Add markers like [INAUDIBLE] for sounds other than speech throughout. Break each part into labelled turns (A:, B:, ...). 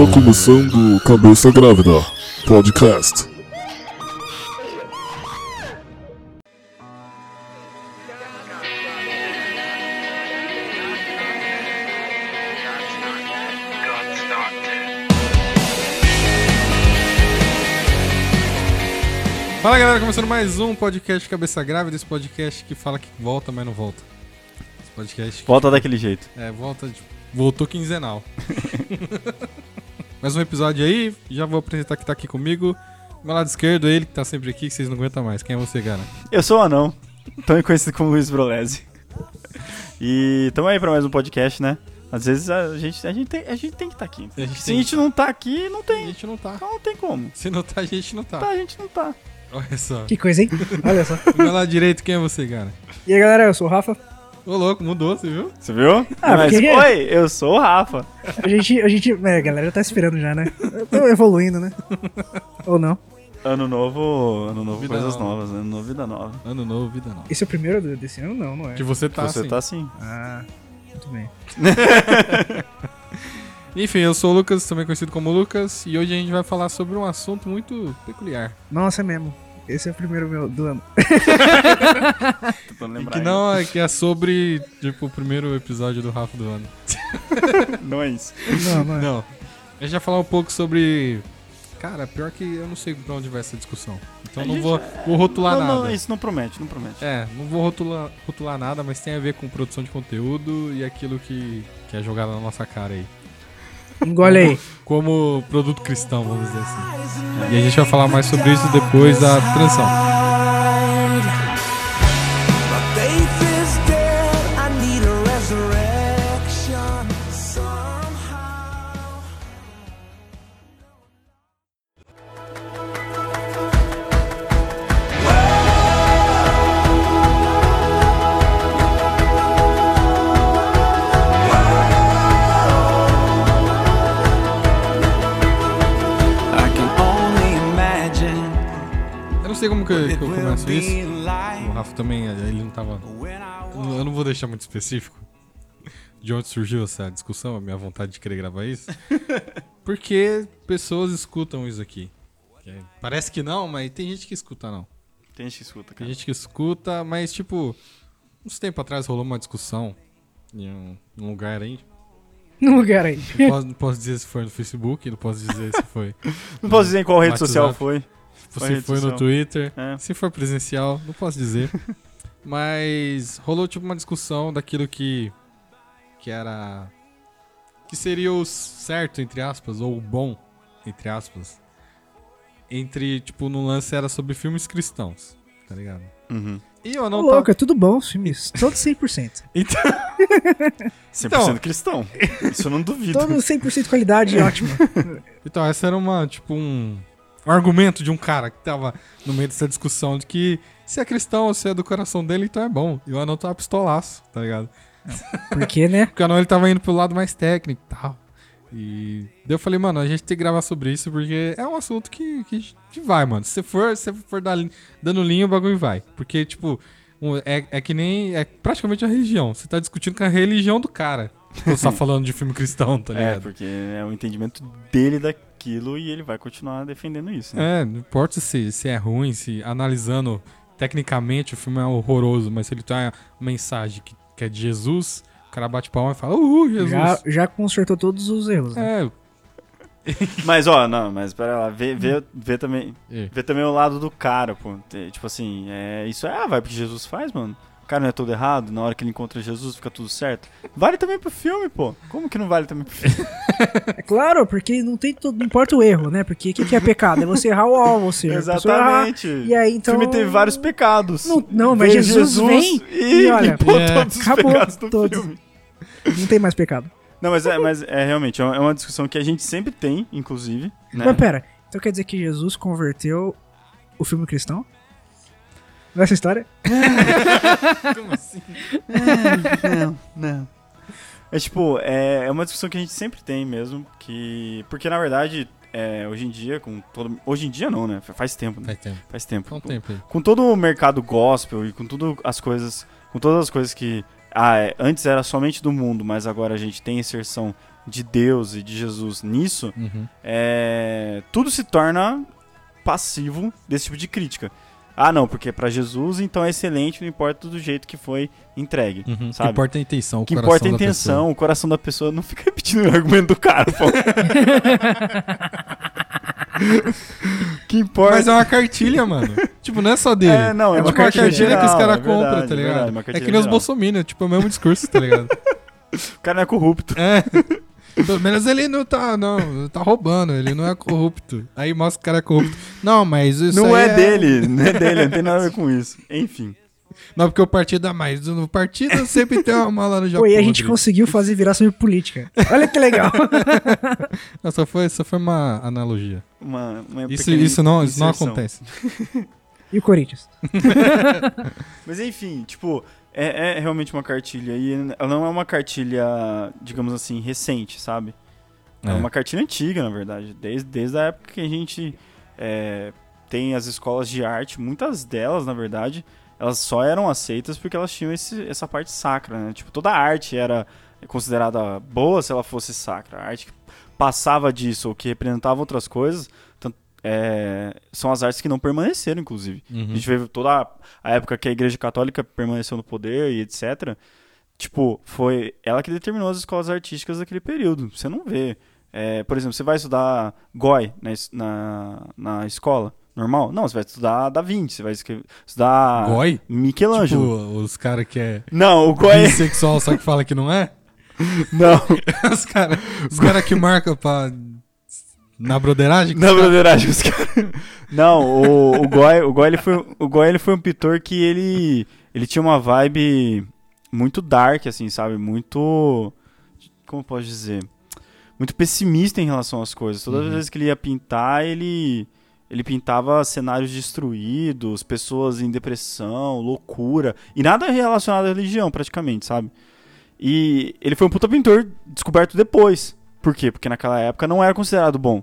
A: Está começando Cabeça Grávida Podcast.
B: Fala galera, começando mais um podcast Cabeça Grávida, esse podcast que fala que volta, mas não volta. Esse podcast que,
C: Volta daquele jeito.
B: é, volta, tipo, voltou quinzenal. [LAUGHS] mais um episódio aí, já vou apresentar que tá aqui comigo. Do meu lado esquerdo, ele que tá sempre aqui, que vocês não aguentam mais. Quem é você, cara?
C: Eu sou o Anão, também conhecido como Luiz Brolese. E tamo aí pra mais um podcast, né? Às vezes a gente, a gente, tem, a gente tem que estar aqui.
B: A gente
C: Se a gente não tá aqui, não
B: A
C: tem.
B: gente não tá.
C: Então não tem como.
B: Se não tá, a gente não tá.
C: Tá, a gente não tá.
B: Olha só.
D: Que coisa, hein? Olha só.
B: Do meu lado direito, quem é você, cara?
D: E aí, galera, eu sou o Rafa.
B: Ô, louco, mudou, você viu?
C: Você viu?
D: Ah,
C: Mas,
D: porque-
C: oi, eu sou o Rafa.
D: A gente, a gente, é, a galera tá esperando já, né? Eu tô evoluindo, né? Ou não?
C: Ano novo, ano novo,
B: Vida
C: coisas
B: nova.
C: novas, ano novo, vida nova.
B: Ano novo, vida nova.
D: Esse é o primeiro do- desse ano? Não, não é.
B: Que você tá
C: Você
B: assim.
C: tá assim.
D: Ah, muito bem. [LAUGHS]
B: Enfim, eu sou o Lucas, também conhecido como Lucas, e hoje a gente vai falar sobre um assunto muito peculiar.
D: Nossa, é mesmo. Esse é o primeiro meu do ano. [LAUGHS]
B: E
C: lembrar.
B: que não é que é sobre, tipo, o primeiro episódio do Rafa do ano. [LAUGHS]
C: Não é isso.
D: Não, não é.
B: Não. A gente vai falar um pouco sobre. Cara, pior que eu não sei pra onde vai essa discussão. Então
C: A
B: não
C: gente-
B: vou, vou rotular
C: não,
B: nada.
C: não, isso não promete, não promete.
B: É, não vou rotular, rotular nada, mas tem a ver com produção de conteúdo e aquilo que, que é jogado na nossa cara aí.
D: Engole aí.
B: Como produto cristão, vamos dizer assim. E a gente vai falar mais sobre isso depois da transição. Que eu
E: it will
B: começo isso.
E: be
B: O Rafa também, ele não tava. Eu não- vou deixar muito específico de onde surgiu essa discussão, a minha vontade de querer gravar isso. [LAUGHS] Porque pessoas escutam isso aqui. Parece que não, mas tem gente que escuta, não.
C: Tem gente que escuta,
B: Tem
C: cara.
B: gente que escuta, mas tipo, uns tempo atrás rolou uma discussão em um, num lugar aí. [LAUGHS]
D: No lugar aí.
B: Não posso, não posso dizer se foi no Facebook, não posso dizer se foi. [LAUGHS]
C: Não posso dizer em qual rede
B: WhatsApp.
C: social foi. Qual
B: se foi no? Twitter.
C: É.
B: Se for presencial, não posso dizer. [LAUGHS] Mas rolou tipo uma discussão daquilo que que era que seria o certo entre aspas ou o bom entre aspas. Entre tipo no lance era sobre filmes cristãos, tá ligado?
C: Uhum.
B: E eu
D: Ô,
B: não
D: louco,
B: tava
D: é tudo bom os filmes. Todos 100%. [LAUGHS]
B: então,
C: 100%
B: Então-
C: cristão. Isso eu não duvido.
D: Todos 100% qualidade ótima. [LAUGHS]
B: então essa era uma tipo um, um argumento de um cara que tava no meio dessa discussão de que se é cristão ou se é do coração dele, então é bom. E o anão tava pistolaço, tá ligado?
D: Porque, né? [LAUGHS]
B: Porque o Anão ele tava indo pro lado mais técnico e tal. E daí eu falei, mano, a gente tem que gravar sobre isso porque é um assunto que, que, que vai, mano. Se for, se for dar, dando linha, o bagulho vai. Porque, tipo, é, é que nem. É praticamente a religião. Você tá discutindo com a religião do cara. Você tá falando de filme cristão, tá [LAUGHS]
C: É,
B: ligado?
C: porque é o entendimento dele daquilo e ele vai continuar defendendo isso, né?
B: É, não importa se, se é ruim, se analisando tecnicamente o filme é horroroso, mas se ele tem uma mensagem que, que é de Jesus, o cara bate palma e fala, uhul, Jesus.
D: Já, já consertou todos os erros. Né?
B: É, [LAUGHS]
C: Mas, ó, não, mas pera lá, vê, vê, vê também.
B: É.
C: Vê também o lado do cara, pô. Tipo assim, é, isso é a vibe que Jesus faz, mano. O cara não é todo errado, na hora que ele encontra Jesus fica tudo certo. Vale também pro filme, pô. Como que não vale também pro filme? [LAUGHS]
D: É claro, porque não tem todo, não importa o erro, né? Porque o que, que é pecado? É você errar o alvo, a pessoa errar.
C: Exatamente.
D: E aí, então.
C: O filme teve vários pecados.
D: Não, não, mas
C: Veio
D: Jesus, vem
C: e,
D: e olha,
C: limpou
B: É,
C: todos os
D: acabou
C: pecados do
D: todos.
C: filme.
D: Não tem mais pecado.
C: Não, mas é, mas é realmente, é uma é uma discussão que a gente sempre tem, inclusive. Né?
D: Mas pera, então quer dizer que Jesus converteu o filme cristão? Nessa história? [LAUGHS]
B: como assim?
C: Não, não. É tipo, é, é uma discussão que a gente sempre tem mesmo, que... Porque, na verdade, é, hoje em dia, com todo. Hoje em dia não, né? Faz tempo, né?
B: Faz tempo.
C: Faz tempo.
B: Um tempo
C: com todo o mercado gospel e com tudo as coisas, com todas as coisas que ah, é, antes era somente do mundo, mas agora a gente tem inserção de Deus e de Jesus nisso,
B: Uhum.
C: é, tudo se torna passivo desse tipo de crítica. Ah, não, porque pra Jesus então é excelente, não importa do jeito que foi entregue.
B: Uhum. O que
C: Sabe?
B: importa é a intenção, o
C: que
B: coração
C: importa é a intenção,
B: pessoa.
C: o coração da pessoa. Não [LAUGHS] fica repetindo o argumento do cara, pô. [LAUGHS] Que importa.
B: Mas é uma cartilha, mano. tipo, não é só dele.
C: É, não, é
B: é
C: uma
B: tipo uma
C: cartilha
B: cartilha que os
C: geral,
B: caras
C: é
B: compram, tá
C: é
B: ligado?
C: verdade, uma
B: é
C: cartilha
B: que nem os
C: geral.
B: bolsominions, tipo, é o mesmo discurso, tá ligado? [LAUGHS]
C: O cara não é corrupto.
B: É. Pelo menos ele não tá, não, tá roubando, ele não é corrupto. Aí mostra que o cara é corrupto. Não, mas isso
C: não
B: aí
C: é, dele, não é dele, não tem nada a ver com isso. Enfim.
B: Não, porque o partido é mais. No partido sempre tem uma mala no Japão.
D: Pô, e a gente conseguiu fazer virar sobre política. Olha que legal. [LAUGHS]
B: Não, só foi, só foi uma analogia.
C: Uma, uma
B: Isso, isso, não, isso não acontece.
D: E o Corinthians? [LAUGHS]
C: Mas enfim, tipo, é, é realmente uma cartilha e ela não é uma cartilha, digamos assim, recente, sabe? É,
B: É.
C: uma cartilha antiga, na verdade. Desde, desde a época que a gente é, tem as escolas de arte, muitas delas, na verdade, elas só eram aceitas porque elas tinham esse- essa parte sacra, né? Tipo, toda a arte era considerada boa se ela fosse sacra. A arte que passava disso ou que representava outras coisas tan- é, são as artes que não permaneceram, inclusive.
B: Uhum.
C: A gente vê toda a- a época que a Igreja Católica permaneceu no poder e etc. Tipo, foi ela que determinou as escolas artísticas daquele período. Você não vê. É, por exemplo, você vai estudar Goy na, na, na escola normal? Não, você vai estudar Da Vinci, você vai estudar
B: Goi?
C: Michelangelo.
B: Tipo, os caras que é
C: Não, o Goy.
B: bissexual só que fala que não é? [LAUGHS]
C: não, [LAUGHS]
B: Os caras os cara que marcam pra. Na broderagem?
C: na broderagem, os caras. [LAUGHS] Não, o, o Goy, o Goy, ele foi, o Goy, ele foi um pintor que ele, ele tinha uma vibe muito dark, assim, sabe? Muito. Como posso dizer? Muito pessimista em relação às coisas. Todas
B: Uhum.
C: as vezes que ele ia pintar, ele. Ele pintava cenários destruídos, pessoas em depressão, loucura. E nada relacionado à religião, praticamente, sabe? E ele foi um puta pintor descoberto depois. Por quê? Porque naquela época não era considerado bom.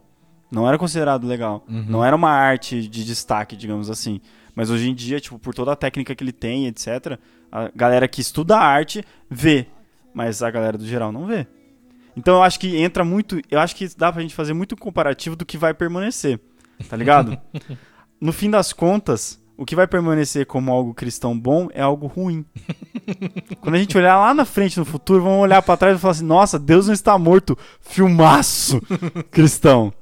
C: Não era considerado legal.
B: Uhum.
C: Não era uma arte de destaque, digamos assim. Mas hoje em dia, tipo, por toda a técnica que ele tem, etc., a galera que estuda a arte vê. Mas a galera do geral não vê. Então eu acho que entra muito. Eu acho que dá pra gente fazer muito comparativo do que vai permanecer. Tá ligado? [LAUGHS] no fim das contas, o que vai permanecer como algo cristão bom é algo ruim. Quando a gente olhar lá na frente, no futuro, vamos olhar pra trás e falar assim: nossa, Deus não está morto. Filmaço cristão.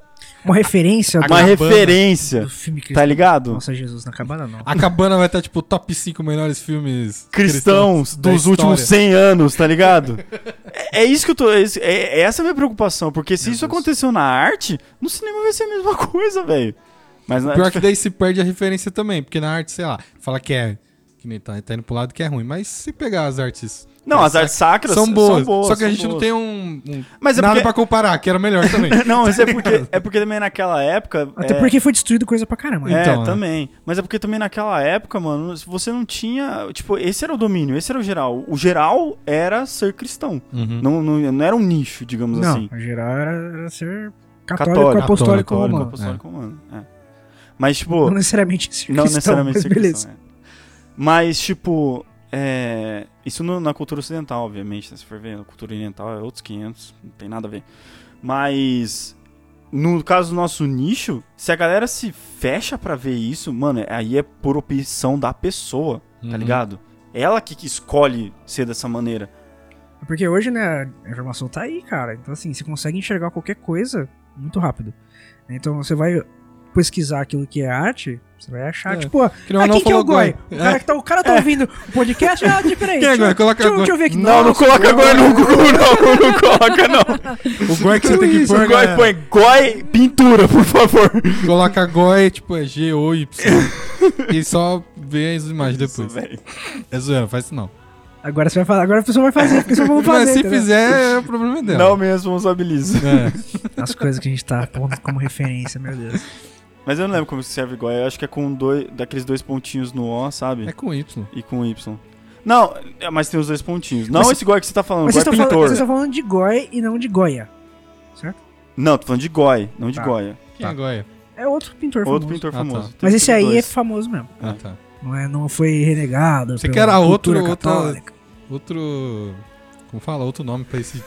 D: Uma referência
C: Uma referência.
D: do filme cristão.
C: Tá ligado?
D: Nossa, Jesus, na cabana não.
B: A cabana vai estar, tipo, top 5 melhores filmes
C: Cristãos
B: da
C: dos últimos 100 anos, tá ligado? [LAUGHS] é, é isso que eu tô. É, é- é essa a minha preocupação. Porque se
B: Meu
C: isso
B: Deus.
C: aconteceu na arte, no cinema vai ser a mesma [LAUGHS] coisa, velho. Mas na
B: Pior [LAUGHS] que daí se perde a referência também, porque na arte, sei lá, fala que é. Que nem tá, tá indo pro lado que é ruim. Mas se pegar as artes.
C: Não, as artes sacras
B: são boas. só que a
C: são
B: gente não
C: boas.
B: tem um. um-
C: Mas é
B: nada
C: porque-
B: pra comparar, que era melhor [LAUGHS] também.
C: Não, mas é porque, é porque também naquela época.
D: Até
C: é,
D: porque foi destruído coisa pra caramba.
C: É,
B: Então, né?
C: também. Mas é porque também naquela época, mano, você não tinha. Tipo, esse era o domínio, esse era o geral. O geral era ser cristão.
B: Uhum.
C: Não, não, não era um nicho, digamos
D: Não,
C: assim.
D: a geral era, era ser católico,
C: Católico,
D: apostólico
B: católico,
D: romano.
C: apostólico romano. É. Mas, tipo.
D: Não necessariamente ser
C: Não
D: cristão,
C: necessariamente
D: mas
C: ser
D: beleza.
C: cristão, é. Mas, tipo, é, isso no- na cultura ocidental, obviamente, né? se for ver, na cultura oriental é outros 500, não tem nada a ver. Mas, no caso do nosso nicho, se a galera se fecha pra ver isso, mano, aí é por opção da pessoa, tá
B: Uhum.
C: ligado? Ela que, que escolhe ser dessa maneira.
D: Porque hoje, né, a informação tá aí, cara. Então, assim, você consegue enxergar qualquer coisa muito rápido. Então, você vai pesquisar aquilo que é arte, você vai achar,
B: É.
D: tipo, ah, quem que é o Goi? O cara, que tá, o cara tá ouvindo o podcast, ah, [LAUGHS] peraí.
B: Quem é Goi? Coloca
D: deixa, deixa eu ver aqui.
C: Não, não coloca
D: Goi.
C: agora no Google, não, não [LAUGHS] coloca não.
B: O Goi que você tem que pôr,
C: O Goi põe Goi pintura, por favor.
B: Coloca Goi, tipo, é G-O-Y. e só vê as imagens depois. É zoeira, faz isso não.
D: Agora você vai falar, agora a pessoa vai fazer, porque só vamos fazer.
B: Mas se
D: entendeu?
B: fizer, é o problema dela.
C: Não me responsabilizo.
B: É.
D: As coisas que a gente tá pondo como referência, meu Deus.
C: Mas eu não lembro como se serve igual. Eu acho que é com dois, daqueles dois pontinhos no O, sabe?
B: É com Y.
C: E com Y. Não, é, mas tem os dois pontinhos. Não
D: Mas-
C: esse igual que você tá falando,
D: Mas
C: igual
D: vocês
C: é
D: estão falando,
C: pintor.
D: vocês estão falando de Goi e não de Goya. Certo?
C: Não, tô falando de Goi, não de
D: Tá.
C: Goya.
B: Quem é Goya?
D: É outro pintor
C: Outro
D: famoso.
C: pintor
B: Ah, tá.
C: famoso.
D: Mas
C: Teve
D: esse aí é
C: dois.
D: famoso mesmo.
B: Ah, tá.
D: Não, é, não foi renegado.
B: Você
D: pela
B: que era outro- outra-. Outro. Como fala? Outro nome pra esse,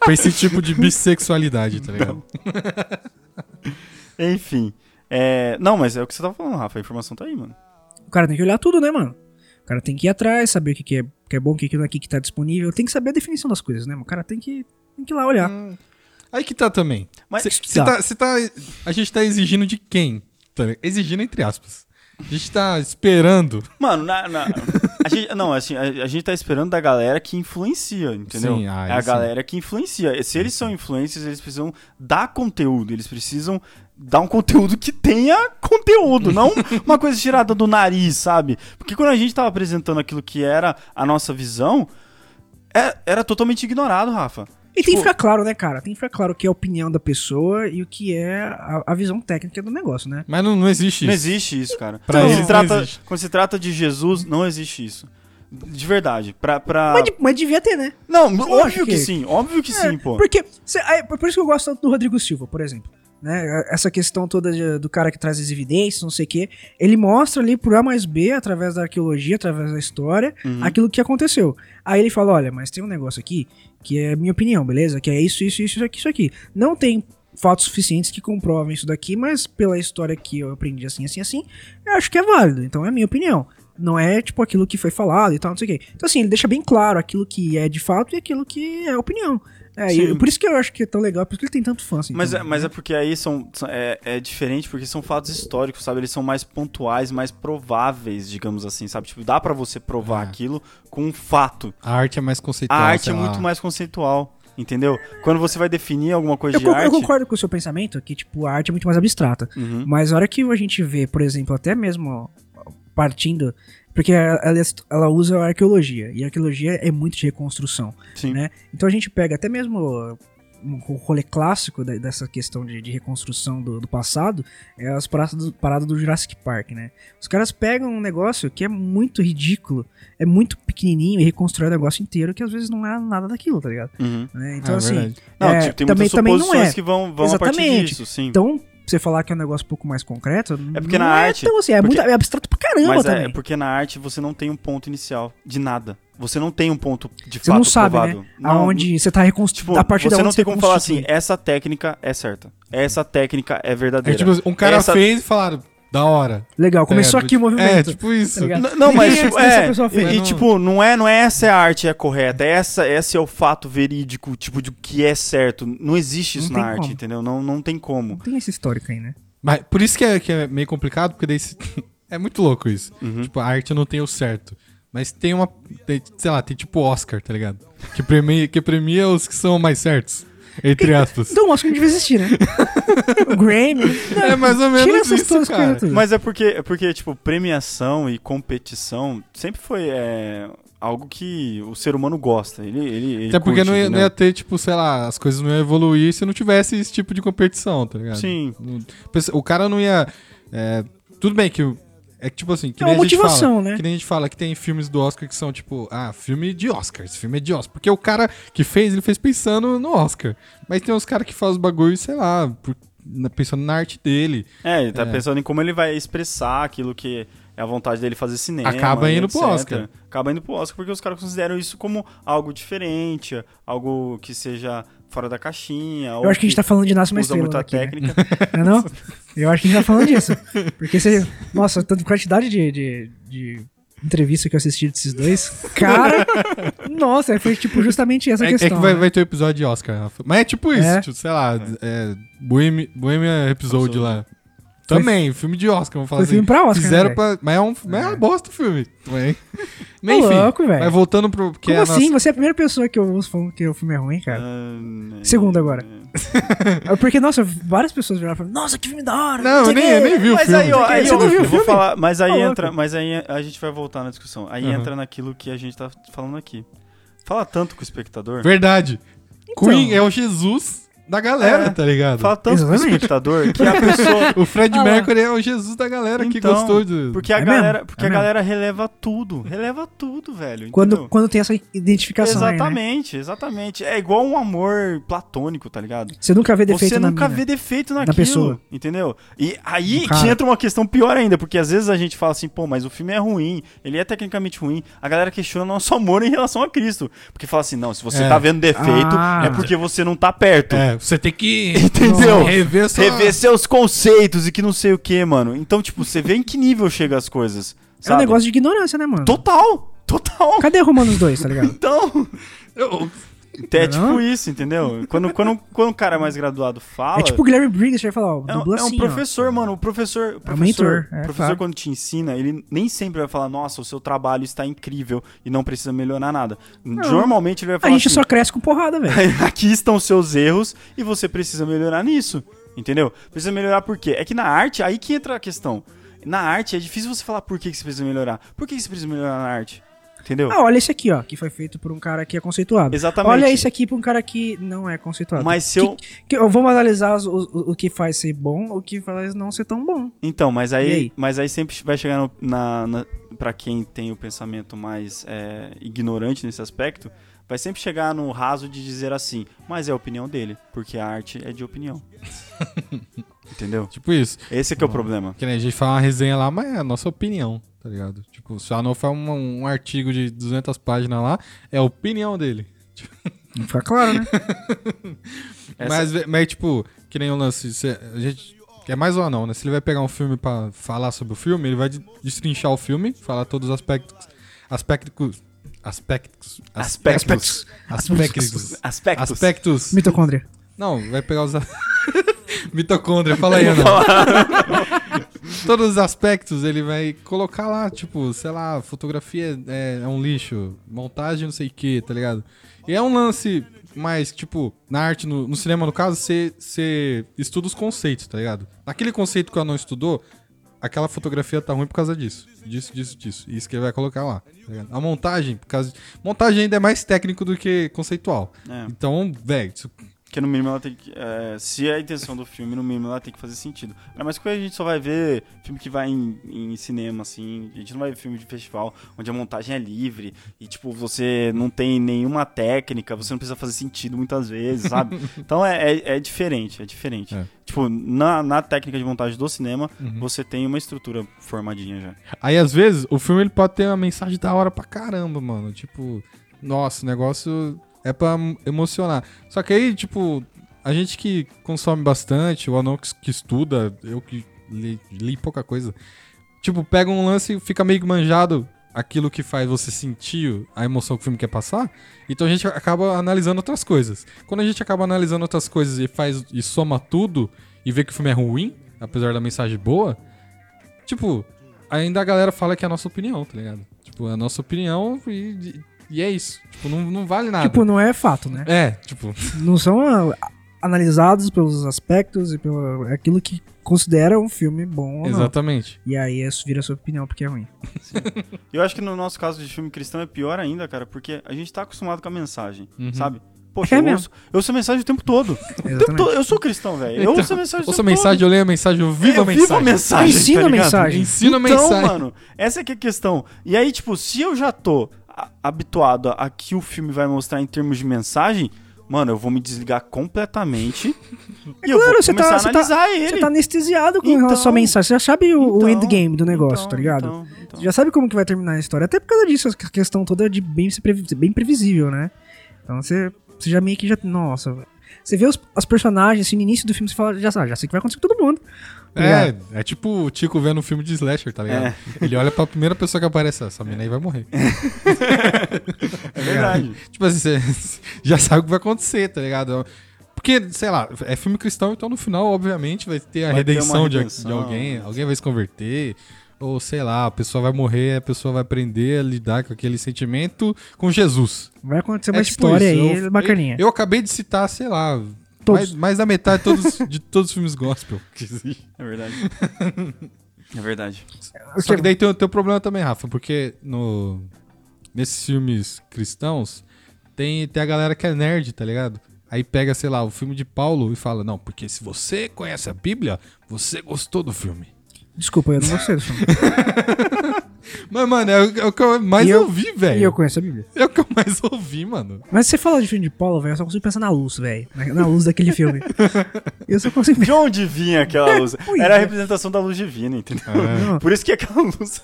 B: pra esse tipo de bissexualidade, tá ligado? [LAUGHS]
C: Enfim. É... Não, mas é o que você tava falando, Rafa. A informação tá aí, mano.
D: O cara tem que olhar tudo, né, mano? O cara tem que ir atrás, saber o que, que, é, que é bom, o que, que não é, o que, que tá disponível. Tem que saber a definição das coisas, né? mano? O cara tem que, tem que ir lá olhar.
B: Aí que tá também.
C: Mas-
B: Cê- cê tá, cê tá- a gente tá exigindo de quem? Tá exigindo entre aspas. A gente tá esperando.
C: Mano, na, na- a gente, não, assim, a, a gente tá esperando da galera que influencia, entendeu?
B: Sim, ah,
C: é a
B: sim.
C: galera que influencia. Se eles são influencers, eles precisam dar conteúdo, eles precisam dar um conteúdo que tenha conteúdo, não uma coisa tirada do nariz, sabe? Porque quando a gente tava apresentando aquilo que era a nossa visão, é- era totalmente ignorado, Rafa.
D: E tem que
C: Tipo-
D: ficar claro, né, cara? Tem que ficar claro o que é a opinião da pessoa e o que é a, a visão técnica do negócio, né?
B: Mas não, não existe
C: Não
B: isso.
C: existe isso, cara.
B: Pra
C: quando, se trata,
B: não existe.
C: quando se trata de Jesus, não existe isso. De verdade. Pra, pra...
D: Mas, mas devia ter, né?
C: Não, óbvio que...
D: que-
C: sim, óbvio que
D: É,
C: sim, pô.
D: Porque, cê- aí, por isso que eu gosto tanto do Rodrigo Silva, por exemplo. Né? Essa questão toda de- do cara que traz as evidências, não sei o quê. Ele mostra ali por A mais B, através da arqueologia, através da história,
C: Uhum.
D: aquilo que aconteceu. Aí ele fala: olha, mas tem um negócio aqui que é a minha opinião, beleza? Que é isso, isso, isso, isso aqui, isso aqui. Não tem fatos suficientes que comprovem isso daqui, mas pela história que eu aprendi assim, assim, assim, eu acho que é válido. Então é a minha opinião. Não é tipo aquilo que foi falado e tal, não sei o quê. Então, assim, ele deixa bem claro aquilo que é de fato e aquilo que é opinião. É, e por isso que eu acho que é tão legal, por isso que ele tem tanto fã. Assim,
C: Mas, é, mas
D: né?
C: é porque aí são, são- é, é diferente, porque são fatos históricos, sabe? Eles são mais pontuais, mais prováveis, digamos assim, sabe? Tipo, dá pra você provar
B: Ah.
C: aquilo com um fato.
B: A arte é mais
C: A
B: conceitual.
C: arte
B: sei
C: é
B: lá.
C: muito mais conceitual, entendeu? Quando você vai definir alguma coisa
D: Eu,
C: de
D: eu
C: arte...
D: concordo com o seu pensamento que, tipo, a arte é muito mais abstrata.
C: Uhum.
D: Mas a hora que a gente vê, por exemplo, até mesmo partindo. Porque ela, ela usa a arqueologia. E a arqueologia é muito de reconstrução.
C: Sim.
D: né? Então a gente pega até mesmo um rolê clássico dessa questão de, de reconstrução do, do passado é as paradas do, paradas do Jurassic Park, né? Os caras pegam um negócio que é muito ridículo, é muito pequenininho e reconstrói o negócio inteiro que às vezes não é nada daquilo, tá ligado?
C: Uhum.
D: Né? Então
B: É
D: assim,
B: verdade.
C: Não,
D: é,
C: tipo, tem
D: também,
C: muitas
D: também não
C: suposições
D: é.
C: que vão, vão a partir disso, sim.
D: Então, você falar que é um negócio um pouco mais concreto,
C: É porque
D: não
C: na
D: é
C: arte-
D: tão assim, é,
C: porque-
D: muito, é abstrato pra caramba
C: Mas
D: também.
C: é porque na arte você não tem um ponto inicial de nada. Você não tem um ponto de
D: Você
C: fato
D: não sabe,
C: provado.
D: né?
C: Não,
D: Aonde você tá reconstruindo.
C: Tipo,
D: a partir
C: você
D: da
C: não
D: onde
C: tem
D: você
C: como falar assim, essa técnica é certa. Essa técnica é
B: É
C: verdadeira.
B: tipo, um cara
C: Essa-
B: fez e falaram, da hora.
D: Legal, começou
B: É,
D: aqui o movimento.
B: É, tipo isso.
D: Tá
C: Não, mas tipo, é,
D: pessoa fez.
C: e, e,
B: Não.
C: tipo, não é, não é essa é a arte é correta, é essa, esse é o fato verídico, tipo, de que é certo. Não existe isso
D: Não
C: na arte,
D: como.
C: entendeu? Não, não tem
D: Não
C: como.
D: tem esse histórico aí, né?
B: Mas por isso que é, que é meio complicado, porque daí se- [LAUGHS] é muito louco isso.
C: Uhum.
B: Tipo, a arte não tem o certo. Mas tem uma. tem, sei lá, tem tipo Oscar, tá ligado? Que premia, que premia os que são mais certos. Entre aspas.
D: Então o Oscar não devia existir, né? [LAUGHS] o Grammy.
B: É mais ou
D: Tira
B: menos
D: essas
B: isso, cara.
D: coisas.
C: Mas é porque, é porque, tipo, premiação e competição sempre foi é, algo que o ser humano gosta. Ele, ele, ele
B: Até porque
C: curte,
B: não ia, não ia ter, tipo, sei lá, as coisas não iam evoluir se não tivesse esse tipo de competição, tá ligado?
C: Sim.
B: Não- O cara não ia. é, tudo bem que. É que, tipo assim, que
D: É
B: nem
D: uma
B: a gente fala,
D: motivação, né?
B: Que nem a gente fala que tem filmes do Oscar que são, tipo, ah, filme de Oscar, esse filme é de Oscar. Porque o cara que fez, ele fez pensando no Oscar. Mas tem uns caras que fazem os bagulhos, sei lá, por- na- pensando na arte dele.
C: É, ele tá
B: É.
C: pensando em como ele vai expressar aquilo que é a vontade dele fazer cinema.
B: Acaba indo pro
C: etc.
B: Oscar.
C: Acaba indo pro Oscar porque os caras consideram isso como algo diferente, algo que seja fora da caixinha.
D: Eu acho que a gente tá falando de Nasce uma
C: usa
D: Estrela
C: muita
D: aqui, né?
C: técnica. [LAUGHS]
D: Não, é não? [LAUGHS] Eu acho que a gente tá falando disso. [LAUGHS] Porque você... Nossa, tanta quantidade de, de, de entrevista que eu assisti desses dois. Cara, nossa, foi tipo justamente essa
B: É, é
D: questão.
B: que vai,
D: né?
B: vai ter o episódio de Oscar, Rafa. Mas é tipo isso,
D: É.
B: tipo, sei lá, é, Bohemia, Bohemia Episode lá. Também, filme de Oscar, vamos falar
D: Foi
B: assim.
D: filme pra Oscar,
B: Fizeram
D: né,
B: pra. Mas é, um, mas é uma bosta o filme. Também. [LAUGHS] Mas
D: Ô,
B: enfim.
D: louco, velho.
B: mas voltando pro. Que
D: Como
B: é
D: assim?
B: nossa-
D: Você é a primeira pessoa que eu ouço falando que o filme é ruim, cara.
C: Ah,
D: Segundo agora. É Porque, nossa, várias pessoas viraram e falaram, nossa, que filme da hora.
B: Não, eu nem, eu
D: quê."
B: nem vi o
C: Mas
B: filme.
C: aí, ó, aí
D: Você
C: eu,
D: não viu o filme?
C: falar, mas aí
D: Tá
C: entra, mas aí a gente vai voltar na discussão. Aí
B: Uhum.
C: entra naquilo que a gente tá falando aqui. Fala tanto com o espectador.
B: Verdade.
D: Então.
B: Queen é o Jesus da galera,
C: É.
B: tá ligado?
C: Fala tanto
D: Exatamente.
C: espectador que [LAUGHS] a pessoa.
B: O Fred
D: Ah.
B: Mercury é o Jesus da galera que
C: Então,
B: gostou de.
C: Porque a
D: É
C: galera,
D: mesmo,
C: porque
D: é
C: a
D: mesmo.
C: galera releva tudo. Releva tudo, velho.
D: Quando,
C: entendeu?
D: quando tem essa identificação aí, né?
C: Exatamente, exatamente. É igual um amor platônico, tá ligado?
D: Você nunca vê defeito
C: Você
D: na
C: nunca
D: mina.
C: vê defeito naquilo,
D: pessoa.
C: entendeu? E aí que entra uma questão pior ainda, porque às vezes a gente fala assim, pô, mas o filme é ruim, ele é tecnicamente ruim. A galera questiona nosso amor em relação a Cristo. Porque fala assim, não, se você
B: É.
C: tá vendo defeito,
D: Ah.
C: é porque você não tá perto.
B: É, você tem que. [LAUGHS]
C: Entendeu?
B: Rever sua...
C: Rever seus conceitos e que não sei o que, mano. Então, tipo, você vê em que nível chega as coisas.
D: É um
C: Sabe?
D: negócio de ignorância, né, mano?
C: Total! Total!
D: Cadê Romanos 2, tá ligado? [LAUGHS]
C: Então,
B: Eu-
C: é
D: Não?
C: tipo isso, entendeu? Quando, quando, quando o cara mais graduado fala.
D: É tipo o Guilherme Briggs, você vai falar, ó,
C: É um, é um
D: assim, ó.
C: professor, mano. O professor, o professor,
D: mentor,
C: o
D: é,
C: professor
D: claro.
C: quando te ensina, ele nem sempre vai falar, nossa, o seu trabalho está incrível e não precisa melhorar nada. Normalmente ele vai
D: A
C: falar
D: gente
C: assim,
D: só cresce com porrada, velho. [LAUGHS]
C: aqui estão os seus erros e você precisa melhorar nisso. Entendeu? Precisa melhorar por quê? É que na arte, aí que entra a questão. Na arte é difícil você falar por que, que você precisa melhorar. Por que, que você precisa melhorar na arte? Entendeu?
D: Ah, olha esse aqui, ó, que foi feito por um cara que é conceituado.
C: Exatamente.
D: Olha esse aqui por um cara que não é conceituado.
C: Mas se eu.
D: Que, que- vamos analisar os- o, o, o que faz ser bom, o que faz não ser tão bom.
C: Então, mas aí,
D: aí?
C: mas aí sempre vai chegar no, na, na, pra quem tem o pensamento mais é, ignorante nesse aspecto, vai sempre chegar no raso de dizer assim, mas é a opinião dele, porque a arte é de opinião. [LAUGHS] Entendeu?
B: Tipo isso.
C: Esse é que é o problema.
B: Que nem a gente fala uma resenha lá, mas é a nossa opinião, tá ligado? Tipo, se o Arnolfo é um, um artigo de 200 páginas lá, é a opinião dele.
D: Não fica claro, né? [LAUGHS]
C: Essa-
B: Mas, mas, tipo, que nem o lance, cê- a gente... É mais ou não, né? Se ele vai pegar um filme pra falar sobre o filme, ele vai de- destrinchar o filme, falar todos os aspectos... Aspectos... Aspectos...
C: Aspectos.
B: Aspectos.
C: Aspectos.
B: Aspectos.
D: Mitocôndria.
B: Não, vai pegar os. [LAUGHS] Mitocôndria, fala aí, Ana. Todos os aspectos ele vai colocar lá, tipo, sei lá, fotografia é, é um lixo, montagem não sei o que, tá ligado? E é um lance mais, tipo, na arte, no, no cinema, no caso, você- estuda os conceitos, tá ligado? Naquele conceito que eu não estudou, aquela fotografia tá ruim por causa disso. Disso, disso, disso. Isso que ele vai colocar lá. tá? A montagem, por causa. Montagem ainda é mais técnico do que conceitual.
C: É,
B: Então, velho,
C: porque no mínimo ela tem que. é, se é a intenção do filme, no mínimo ela tem que fazer sentido. Ainda mais que a gente só vai ver filme que vai em, em cinema, assim. A gente não vai ver filme de festival onde a montagem é livre e, tipo, você não tem nenhuma técnica, você não precisa fazer sentido muitas vezes, sabe? [LAUGHS] Então é, é, é diferente, é diferente.
B: É.
C: Tipo, na, na técnica de montagem do cinema,
B: Uhum.
C: você tem uma estrutura formadinha já.
B: Aí, às vezes, o filme ele pode ter uma mensagem da hora pra caramba, mano. Tipo, nossa, o negócio é pra em- emocionar. Só que aí, tipo, a gente que consome bastante, o anão que, estuda, eu que li, li pouca coisa, tipo, pega um lance e fica meio manjado aquilo que faz você sentir a emoção que o filme quer passar. Então a gente acaba analisando outras coisas. Quando a gente acaba analisando outras coisas e faz e soma tudo e vê que o filme é ruim, apesar da mensagem boa, tipo, ainda a galera fala que é a nossa opinião, tá ligado? Tipo, é a nossa opinião e, e é isso. Tipo, não, não vale nada.
D: Tipo, não é fato, né?
B: É, tipo,
D: Não são ah, analisados pelos aspectos e pelo aquilo que considera um filme bom ou não.
B: exatamente.
D: E aí isso vira sua opinião porque é ruim. [LAUGHS]
C: Eu acho que no nosso caso de filme cristão é pior ainda, cara, porque a gente tá acostumado com a mensagem,
B: Uhum.
C: sabe? Poxa,
D: É
C: eu,
D: mesmo.
C: ouço, eu ouço a mensagem o tempo todo. O tempo todo. Eu sou cristão, velho. Eu ouço a mensagem o
B: Ouça a
C: tempo
B: mensagem, eu leio a mensagem, eu
C: todo.
B: vivo a
C: eu
B: mensagem.
C: vivo a mensagem.
D: Ensina
C: tá
D: a mensagem.
B: Ensina a
C: então,
B: mensagem.
C: mano, essa que é a questão. E aí, tipo, se eu já tô habituado a que o filme vai mostrar em termos de mensagem, mano, eu vou me desligar completamente [LAUGHS] e eu vou
D: claro, você
C: começar
D: tá-
C: a
D: você tá-
C: analisar ele.
D: Você tá anestesiado com
C: Então-
D: relação à mensagem. Você já sabe o, o
C: Então,
D: endgame do negócio,
C: então,
D: tá ligado?
C: então, então.
D: Você já sabe como que vai terminar a história. Até por causa disso, a questão toda é de bem, bem previsível, né? Então você, você já meio que já. Nossa. Você vê os, as personagens, assim, no início do filme, você fala, já sabe, já sei o que vai acontecer com todo mundo.
B: É, é tipo o Tico vendo um filme de slasher, tá ligado?
C: É.
B: Ele olha pra primeira pessoa que aparece, essa mina aí vai morrer. [LAUGHS]
C: É verdade. [LAUGHS]
B: Tipo assim, você já sabe o que vai acontecer, tá ligado? Porque, sei lá, é filme cristão, então no final, obviamente, vai ter a
C: Vai ter
B: redenção, de-
C: redenção.
B: De, alguém, alguém vai se converter, ou sei lá, a pessoa vai morrer, a pessoa vai aprender a lidar com aquele sentimento com Jesus.
D: Vai acontecer uma
B: É tipo
D: história
B: isso,
D: aí
B: eu-
D: bacaninha.
B: Eu, eu acabei de citar, sei lá,
D: Todos.
B: mais, mais da metade de todos, [LAUGHS] de todos os filmes gospel que existem.
C: É verdade. [LAUGHS] É verdade.
B: Só que daí tem o teu problema também, Rafa, porque no, nesses filmes cristãos tem, tem a galera que é nerd, tá ligado? aí pega, sei lá, o filme de Paulo e fala, não, porque se você conhece a Bíblia, você gostou do filme.
D: Desculpa, eu não gostei do filme. [LAUGHS]
B: Mas, mano, é o, é o que eu mais
D: eu-
B: ouvi,
D: E eu
B: velho.
D: conheço a Bíblia.
B: É o que eu mais ouvi, mano.
D: Mas se você fala de filme de Paulo, velho, eu só consigo pensar na luz, velho. Na, na luz daquele filme. [LAUGHS] eu só consigo
C: De onde vinha aquela luz? [LAUGHS] Era a representação da luz divina, entendeu?
D: Não.
C: Por isso que aquela luz.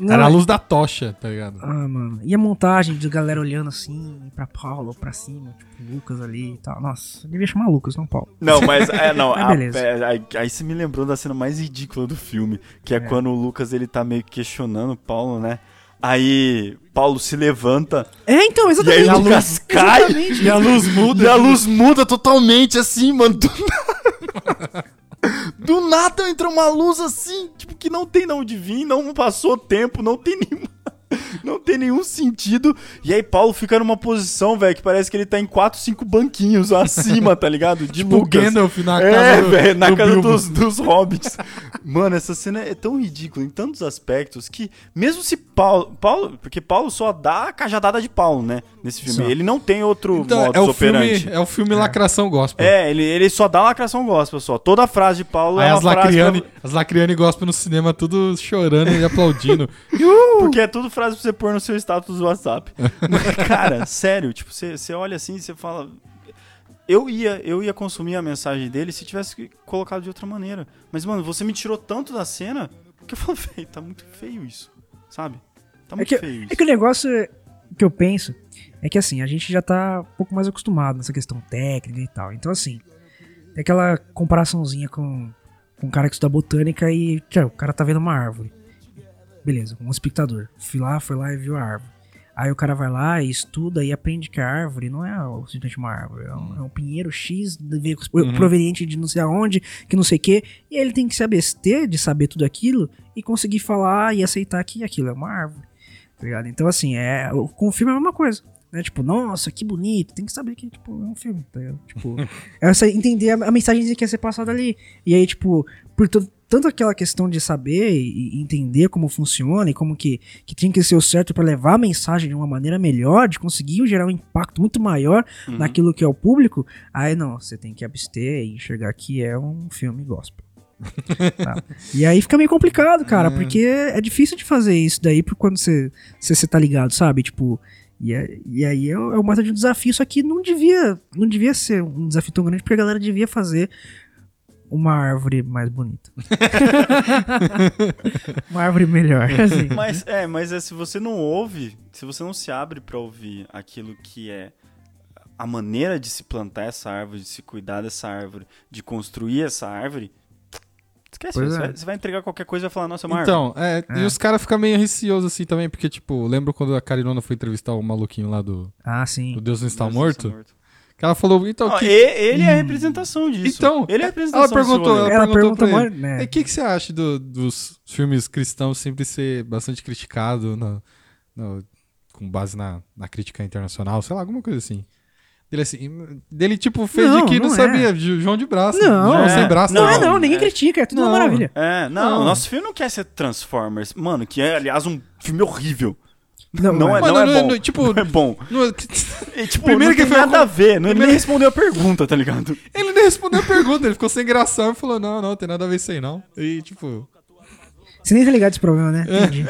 D: Não,
B: Era a luz da tocha, tá ligado?
D: Ah, mano. E a montagem de galera olhando assim, pra Paulo, pra cima, tipo, Lucas ali e tal. Nossa, devia chamar Lucas, não Paulo.
C: Não, [LAUGHS] mas é, não. A-
D: beleza.
C: é, aí, aí você me lembrou da cena mais ridícula do filme, que é, quando o Lucas ele tá meio que questionando o Paulo, né? Aí Paulo se levanta
D: É, então,
C: e aí
D: exatamente.
C: o Lucas cai
D: Exatamente.
C: e a luz muda. E a luz muda totalmente assim, mano. Do nada, [LAUGHS] do nada entra uma luz assim, tipo, que não tem de onde vir, não passou tempo, não tem nenhuma. [LAUGHS] Não tem nenhum sentido. E aí Paulo fica numa posição, velho, que parece que ele tá em 4, 5 banquinhos acima, tá ligado? De
B: Tipo
C: Lucas.
B: Gandalf na casa
C: É,
B: do,
C: velho, na
B: do
C: casa dos, dos hobbits. Mano, essa cena é tão ridícula em tantos aspectos que, mesmo se Paulo. Paulo porque Paulo só dá a cajadada de Paulo, né? Nesse filme.
D: Só.
C: Ele não tem outro
B: Então,
C: modus
B: é o,
C: operandi.
B: filme, é o filme Lacração Gospel.
C: É, ele, ele só dá lacração gospel só. Toda a frase de Paulo
B: Aí
C: é uma
B: as
C: frase.
B: Lacriane,
C: pra-
B: as Lacriane Gospel no cinema, tudo chorando e aplaudindo. [LAUGHS]
C: Porque é tudo frase pra você pôr no seu status do WhatsApp. [LAUGHS] Mas, cara, sério, tipo, você, você olha assim e você fala. Eu ia, eu ia consumir a mensagem dele se tivesse colocado de outra maneira. Mas, mano, você me tirou tanto da cena que eu falo, [LAUGHS] velho, tá muito feio isso. Sabe? Tá
D: É
C: muito
D: que,
C: feio isso.
D: é que o negócio que eu penso é que assim, a gente já tá um pouco mais acostumado nessa questão técnica e tal. Então, assim, tem aquela comparaçãozinha com, com um cara que estuda botânica e tchau, o cara tá vendo uma árvore. Beleza, um espectador. Fui lá, foi lá e viu a árvore. Aí o cara vai lá e estuda e aprende que a árvore não é simplesmente uma árvore, é um, é um pinheiro X de- proveniente de não sei aonde, que não sei o quê. E aí ele tem que se abster de saber tudo aquilo e conseguir falar e aceitar que aquilo é uma árvore. Tá ligado? Então, assim, é, o- com o filme é a mesma coisa. Né? Tipo, nossa, que bonito. Tem que saber que tipo, é um filme, tá ligado? Tipo, é [LAUGHS] essa, entender a, a mensagem que quer ser passada ali. E aí, tipo, por to- tanto aquela questão de saber e, entender como funciona e como que, que tinha que ser o certo pra levar a mensagem de uma maneira melhor, de conseguir gerar um impacto muito maior
C: Uhum.
D: naquilo que é o público, aí não, você tem que abster e enxergar que é um filme gospel. [LAUGHS] Tá? E aí fica meio complicado, cara, porque é difícil de fazer isso daí por quando você, você, você tá ligado, sabe? Tipo, e, é- e aí é, o- é uma de um desafio, só que não devia, não devia ser um desafio tão grande, porque a galera devia fazer uma árvore mais bonita. [LAUGHS] uma árvore melhor, assim.
C: Mas é, mas é, se você não ouve, se você não se abre pra ouvir aquilo que é a maneira de se plantar essa árvore, de se cuidar dessa árvore, de construir essa árvore, esquece,
D: Pois
C: você,
D: é.
C: vai, você vai entregar qualquer coisa e vai falar, nossa, é árvore.
B: Então, é, e
D: É.
B: os caras ficam meio receosos assim também, porque, tipo, lembra quando a Carinona foi entrevistar o maluquinho lá do,
D: Ah, sim.
B: do Deus não está
C: Deus
B: morto? Que ela falou, então,
C: Não,
B: que,
C: e- ele é a representação disso.
B: Então,
C: ele é a representação
B: ela perguntou, ela
D: Ela
B: perguntou
D: pergunta
B: pra ele,
D: mais, né?
B: o que, que você acha do- dos filmes cristãos sempre ser bastante criticado na- com base na, na crítica internacional, sei lá, alguma coisa assim. Dele assim, dele tipo fez
D: Não,
B: de que não,
D: não é.
B: sabia, João de braço,
D: Não,
B: João
C: é.
B: sem braço.
D: Não,
C: Não,
D: é não, ninguém
C: é.
D: critica, é tudo uma maravilha.
C: É, não,
B: Não.
C: o nosso filme não quer ser Transformers. Mano, que é, aliás, um filme horrível.
D: Não,
C: Não é,
B: Mano,
C: não é
B: não é-
C: bom.
B: não- tipo-
C: não é bom. [LAUGHS] E, tipo,
B: Primeiro
C: não
B: que
C: tem
B: foi
C: nada
B: com-
C: a ver. Não, ele
B: primeiro-
C: nem respondeu a pergunta, tá ligado? [LAUGHS]
B: ele nem respondeu a pergunta, ele ficou sem graça e falou: Não, não, tem nada a ver isso aí não. E tipo,
D: Você nem tá ligado desse problema, né? Entendi.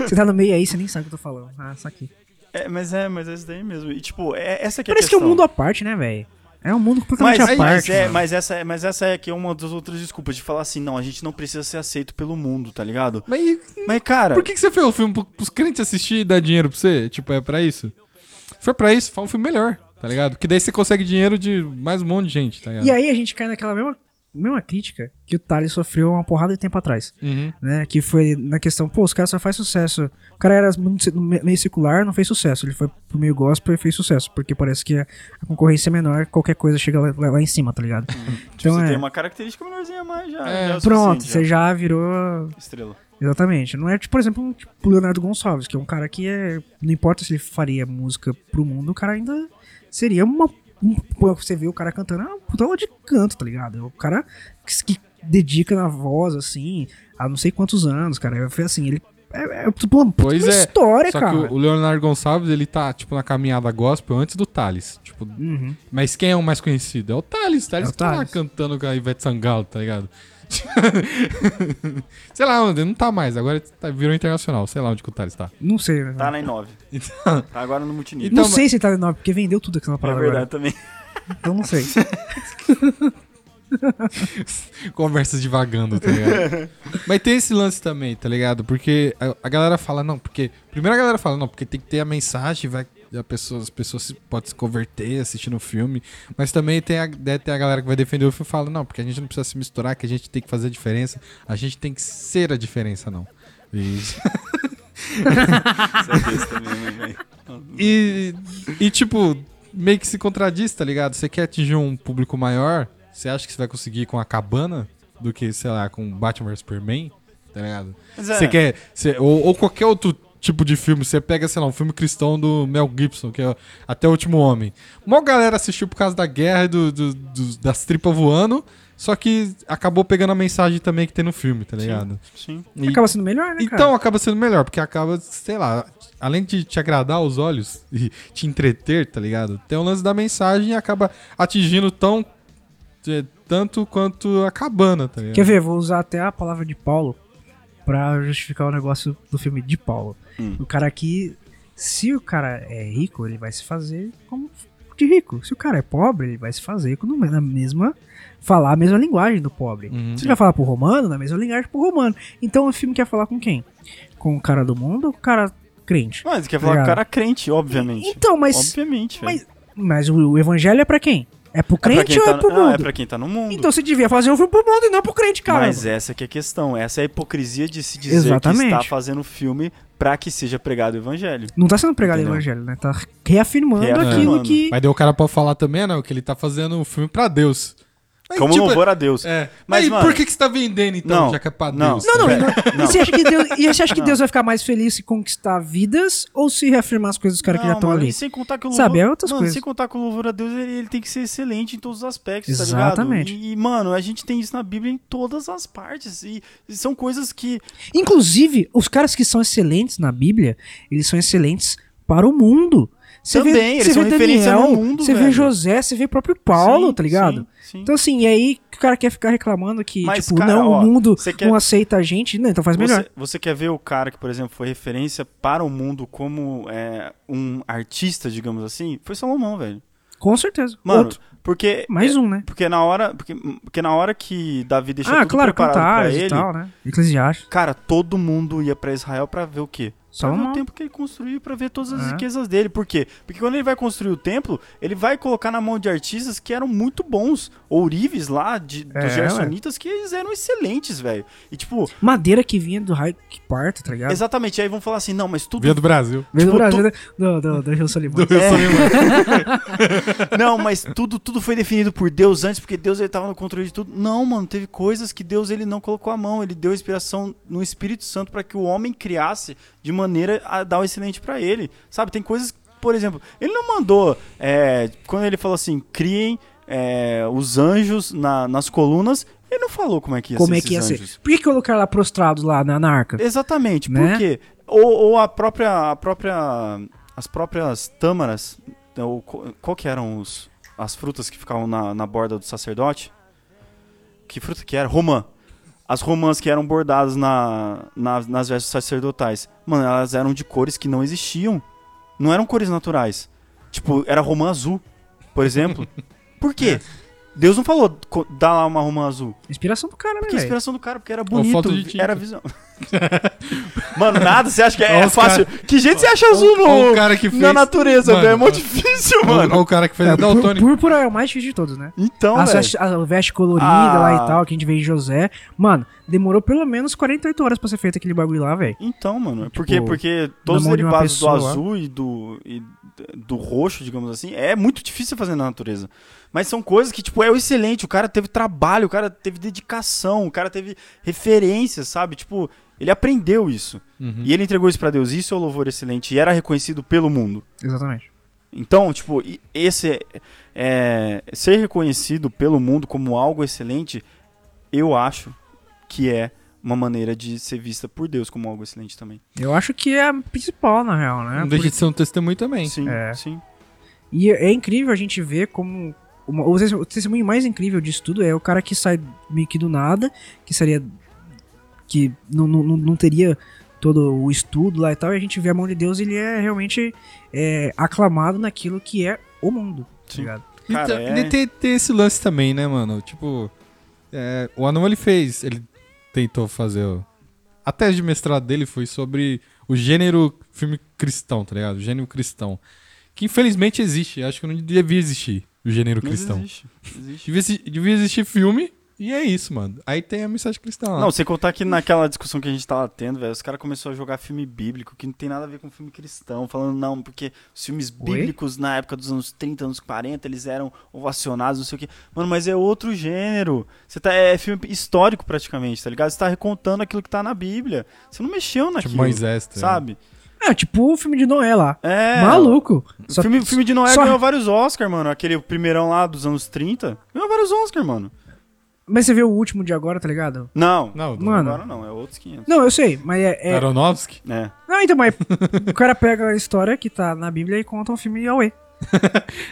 D: você tá no meio aí, você nem sabe o que eu tô falando. Ah, saquei.
C: É, mas é, mas é isso daí mesmo. E, tipo, é, essa que é a
D: Parece que é um
C: questão.
D: mundo à parte, né, velho? É um mundo completamente
C: Mas,
D: à
C: mas,
D: parte.
C: é,
D: mano.
C: mas, essa, é- mas essa é que é uma das outras desculpas de falar assim, não, a gente não precisa ser aceito pelo mundo, tá ligado?
B: mas e-
C: Mas, cara,
B: por que, que você fez o filme pro- pros crentes assistir e dar dinheiro pra você? Tipo, é pra isso? For pra isso, faz um filme melhor, tá ligado? Que daí você consegue dinheiro de mais um monte de gente, tá ligado?
D: E aí a gente cai naquela mesma, mesma crítica que o Thales sofreu uma porrada de tempo atrás.
B: Uhum.
D: Né? Que foi na questão, pô, os caras só faz sucesso. O cara era muito- meio secular, não fez sucesso. Ele foi pro meio gospel e fez sucesso. Porque parece que a, concorrência é menor, qualquer coisa chega lá, lá- em cima, tá ligado?
C: tipo,
D: Então
C: você
D: é.
C: tem uma característica menorzinha a mais já.
B: É.
C: já é
D: Pronto, você já virou
C: Estrela.
D: Exatamente. Não é, tipo, por exemplo, tipo, o Leonardo Gonçalves, que é um cara que é. Não importa se ele faria música pro mundo, o cara ainda seria uma. Você vê o cara cantando, é uma puta aula de canto, tá ligado? O cara que, que dedica na voz, assim, há não sei quantos anos, cara. Foi assim, ele É, é tipo uma,
B: Pois
D: uma
B: é,
D: história,
B: Só
D: cara.
B: que o Leonardo Gonçalves, ele tá, tipo, na caminhada gospel antes do Thales. Tipo,
D: Uhum.
B: mas quem é o mais conhecido? É o Thales. Thales
D: É o
B: que tá lá
D: Thales.
B: cantando com a Ivete Sangalo, tá ligado? [LAUGHS] sei lá onde, não tá mais. Agora tá- virou internacional. Sei lá onde que o Thales tá.
D: Não sei, né?
C: Tá na I9.
B: Então, [LAUGHS]
C: Tá agora no multinível.
D: não
B: Então,
D: sei se tá no 9, porque vendeu tudo aquela
C: é
D: parada
C: verdade
D: agora.
C: também.
D: Então não sei. [LAUGHS]
B: conversas divagando, tá ligado? Mas tem esse lance também, tá ligado? Porque a, a galera fala, não, porque. Primeiro a galera fala, não, porque tem que ter a mensagem, vai. A pessoa, as pessoas se- podem se converter assistindo o filme. Mas também tem a, deve ter a galera que vai defender o filme e fala, não, porque a gente não precisa se misturar, que a gente tem que fazer a diferença. A gente tem que ser a diferença, não. E, [LAUGHS]
C: né, velho? [LAUGHS]
B: e, e, tipo, meio que se contradiz, tá ligado? Você quer atingir um público maior, você acha que você vai conseguir com a cabana do que, sei lá, com Batman vs Superman, tá ligado?
C: É,
B: Você quer. você- ou, ou qualquer outro tipo de filme, você pega, sei lá, um filme cristão do Mel Gibson, que é Até o Último Homem. Mó galera assistiu por causa da guerra e do, do- do- das tripas voando, só que acabou pegando a mensagem também que tem no filme, tá ligado?
C: Sim.
B: E-
D: Acaba sendo melhor, né,
B: então acaba sendo melhor, porque acaba, sei lá, além de te agradar aos olhos e te entreter, tá ligado? Tem o lance da mensagem e acaba atingindo tão. é, tanto quanto a cabana, tá ligado?
D: Quer ver? Vou usar até a palavra de Paulo pra justificar o negócio do filme de Paulo.
C: Hum.
D: O cara aqui, se o cara é rico, ele vai se fazer como de rico. Se o cara é pobre, ele vai se fazer como na mesma falar a mesma linguagem do pobre.
B: Uhum.
D: Se ele vai falar pro romano, na mesma linguagem pro romano. Então o filme quer falar com quem? Com o cara do mundo ou com o cara crente?
C: Mas quer falar com o
D: Obrigado.
C: cara crente, obviamente.
D: Então, mas
C: Obviamente, velho.
D: mas, mas o, o evangelho é pra quem? É pro
C: É pra
D: crente
C: quem
D: ou
C: tá
D: é pro
C: no- não,
D: mundo?
C: é pra quem tá no mundo.
D: Então você devia fazer um filme pro mundo e não pro crente, cara.
C: Mas essa que é a questão. Essa é a hipocrisia de se dizer que
D: Exatamente.
C: está fazendo filme pra que seja pregado o evangelho.
D: Não tá sendo pregado o evangelho, né? Tá reafirmando,
C: Reafirmando.
D: aquilo que.
B: Mas daí o cara pode falar também, não, que ele tá fazendo um filme pra Deus. Mas,
C: Como
B: tipo,
C: louvor a Deus.
B: É.
C: Mas,
B: Mas,
C: mano-
B: por que, que você tá vendendo então,
C: Não,
B: já que é pra
C: não.
B: Deus?
D: Não, não,
B: tá
D: e
B: ligado?
D: não- [LAUGHS]
C: Não.
D: E você acha que, Deus, e você acha que. Deus vai ficar mais feliz se conquistar vidas ou se reafirmar as coisas dos caras que já estão ali?
C: E sem contar que o louvor,
D: Sabe, é outras
C: mano,
D: coisas.
C: sem contar que o louvor a Deus ele, ele tem que ser excelente em todos os aspectos,
D: Exatamente.
C: tá ligado? E, e, mano, a gente tem isso na Bíblia em todas as partes. E, e são coisas que.
D: Inclusive, os caras que são excelentes na Bíblia, eles são excelentes para o mundo. Você
C: Também,
D: vê,
C: eles
D: você
C: são
D: vê
C: referência
D: Daniel,
C: no mundo,
D: você vê
C: velho.
D: José, você vê o próprio Paulo,
C: Sim,
D: tá ligado?
C: sim, sim.
D: Então assim, e aí o cara quer ficar reclamando que,
C: Mas,
D: tipo,
C: cara,
D: não,
C: ó,
D: o mundo
C: quer-
D: não aceita a gente. Não, então faz melhor.
C: Você, você quer ver o cara que, por exemplo, foi referência para o mundo como é, um artista, digamos assim? Foi Salomão, velho.
D: Com certeza.
C: Mano,
D: Outro.
C: porque.
D: Mais
C: é,
D: um, né?
C: Porque na hora. Porque, porque na hora que Davi deixou
D: Ah,
C: tudo
D: claro,
C: preparado
D: cantares
C: ele.
D: e tal, né? Eclesiastes.
C: Cara, todo mundo ia pra Israel pra ver o quê?
D: Salomão.
C: o templo que ele construiu, pra ver todas as
D: É.
C: riquezas dele. Por quê? Porque quando ele vai construir o templo, ele vai colocar na mão de artistas que eram muito bons. Ourives lá, de, dos
D: É,
C: Gersonitas, que eles eram excelentes, velho. E tipo,
D: Madeira que vinha do raio que parta, tá ligado?
C: exatamente, aí vão falar assim, não, mas tudo
B: Via do Brasil.
D: Veio do
C: Tipo,
D: Brasil, né? do, do, do Rio Solimão. [LAUGHS]
C: Não, mas tudo, tudo foi definido por Deus antes, porque Deus ele tava no controle de tudo. Não, mano, teve coisas que Deus ele não colocou a mão, ele deu inspiração no Espírito Santo para que o homem criasse de maneira a dar o excelente para ele. Sabe, tem coisas, por exemplo, ele não mandou é, quando ele falou assim, criem é, os anjos na- nas colunas, ele não falou como é que ia
D: Como
C: ser
D: é que ia
C: esses
D: ser?
C: anjos.
D: Por que colocaram lá prostrados lá na, na arca?
C: Exatamente,
D: Né?
C: por quê? Ou, ou a própria, a própria, as próprias tâmaras, ou qual que eram os, as frutas que ficavam na, na borda do sacerdote? Que fruta que era? Romã. As romãs que eram bordadas na, na- nas vestes sacerdotais. Mano, elas eram de cores que não existiam. Não eram cores naturais. Tipo, era romã azul, por exemplo. Por quê? [LAUGHS] Deus não falou, dá lá uma romã azul.
D: Inspiração do cara, né,
C: Porque a
D: velho?
C: inspiração do cara, porque era bonito,
B: de tinta.
C: era visão. [LAUGHS] Mano, nada, você acha que é,
B: Olha
C: é fácil? Que jeito você acha azul no,
B: Olha o cara que fez.
C: na natureza,
B: Mano,
C: velho? É muito difícil,
B: Olha
C: mano.
B: o cara que fez
D: É,
B: a Daltônico.
D: púrpura é o mais difícil de todos, né?
C: Então,
D: a,
C: velho.
D: a veste colorida
C: Ah.
D: lá e tal, que a gente vê em José. Mano, demorou pelo menos 48 horas pra ser feito aquele bagulho lá, velho.
C: Então, mano, é
D: Tipo,
C: porque, porque todos os derivados do
D: lá.
C: azul e do, e do roxo, digamos assim, é muito difícil fazer na natureza. Mas são coisas que, tipo, é o excelente. O cara teve trabalho, o cara teve dedicação, o cara teve referências, sabe? Tipo, ele aprendeu isso.
B: Uhum.
C: E ele entregou isso pra Deus. Isso é o louvor excelente. E era reconhecido pelo mundo.
D: Exatamente.
C: Então, tipo, esse é- ser reconhecido pelo mundo como algo excelente, eu acho que é uma maneira de ser vista por Deus como algo excelente também.
D: Eu acho que é a principal, na real, né?
B: Não deixa
D: Porque-
B: de ser um testemunho também.
C: Sim,
D: É.
C: sim.
D: E é incrível a gente ver como. uma- o tes- o testemunho mais incrível disso tudo é o cara que sai meio que do nada, que seria. que não, não, não- teria todo o estudo lá e tal, e a gente vê a mão de Deus, ele é realmente é, aclamado naquilo que é o mundo, tá
C: Sim.
D: ligado?
B: E
C: Cara,
B: ta-
C: é-
B: tem, tem esse lance também, né, mano? Tipo, é, o Anão ele fez, ele tentou fazer. A tese de mestrado dele foi sobre o gênero filme cristão, tá ligado? O gênero cristão. Que infelizmente existe. Acho que não devia existir o gênero
C: Mas
B: cristão.
C: existe. existe.
B: Devia, devia existir filme e é isso, mano. Aí tem a mensagem cristã lá.
C: Não, sem contar que naquela discussão que a gente tava tendo, velho, os caras começaram a jogar filme bíblico, que não tem nada a ver com filme cristão, falando, não, porque os filmes
D: Oi?
C: bíblicos na época dos anos 30, anos 40, eles eram ovacionados, não sei o quê. Mano, mas é outro gênero. Você tá, é filme histórico praticamente, tá ligado? Você tá recontando aquilo que tá na Bíblia. Você não mexeu naquilo,
B: tipo Moisés, tá
C: sabe?
D: É, tipo o filme de Noé lá.
C: É.
D: Maluco.
C: O filme, filme de Noé
D: só-
C: ganhou vários Oscars, mano. Aquele primeirão lá dos anos 30. Ganhou vários Oscars, mano.
D: Mas você vê o último de agora, tá ligado?
C: Não.
B: Não, do
D: Mano.
C: Agora não, é outros 500.
D: Não, eu sei, mas é. é-
B: Aronofsky?
C: É.
D: Não, então, mas o cara pega a história que tá na Bíblia e conta um filme Yahweh. [LAUGHS]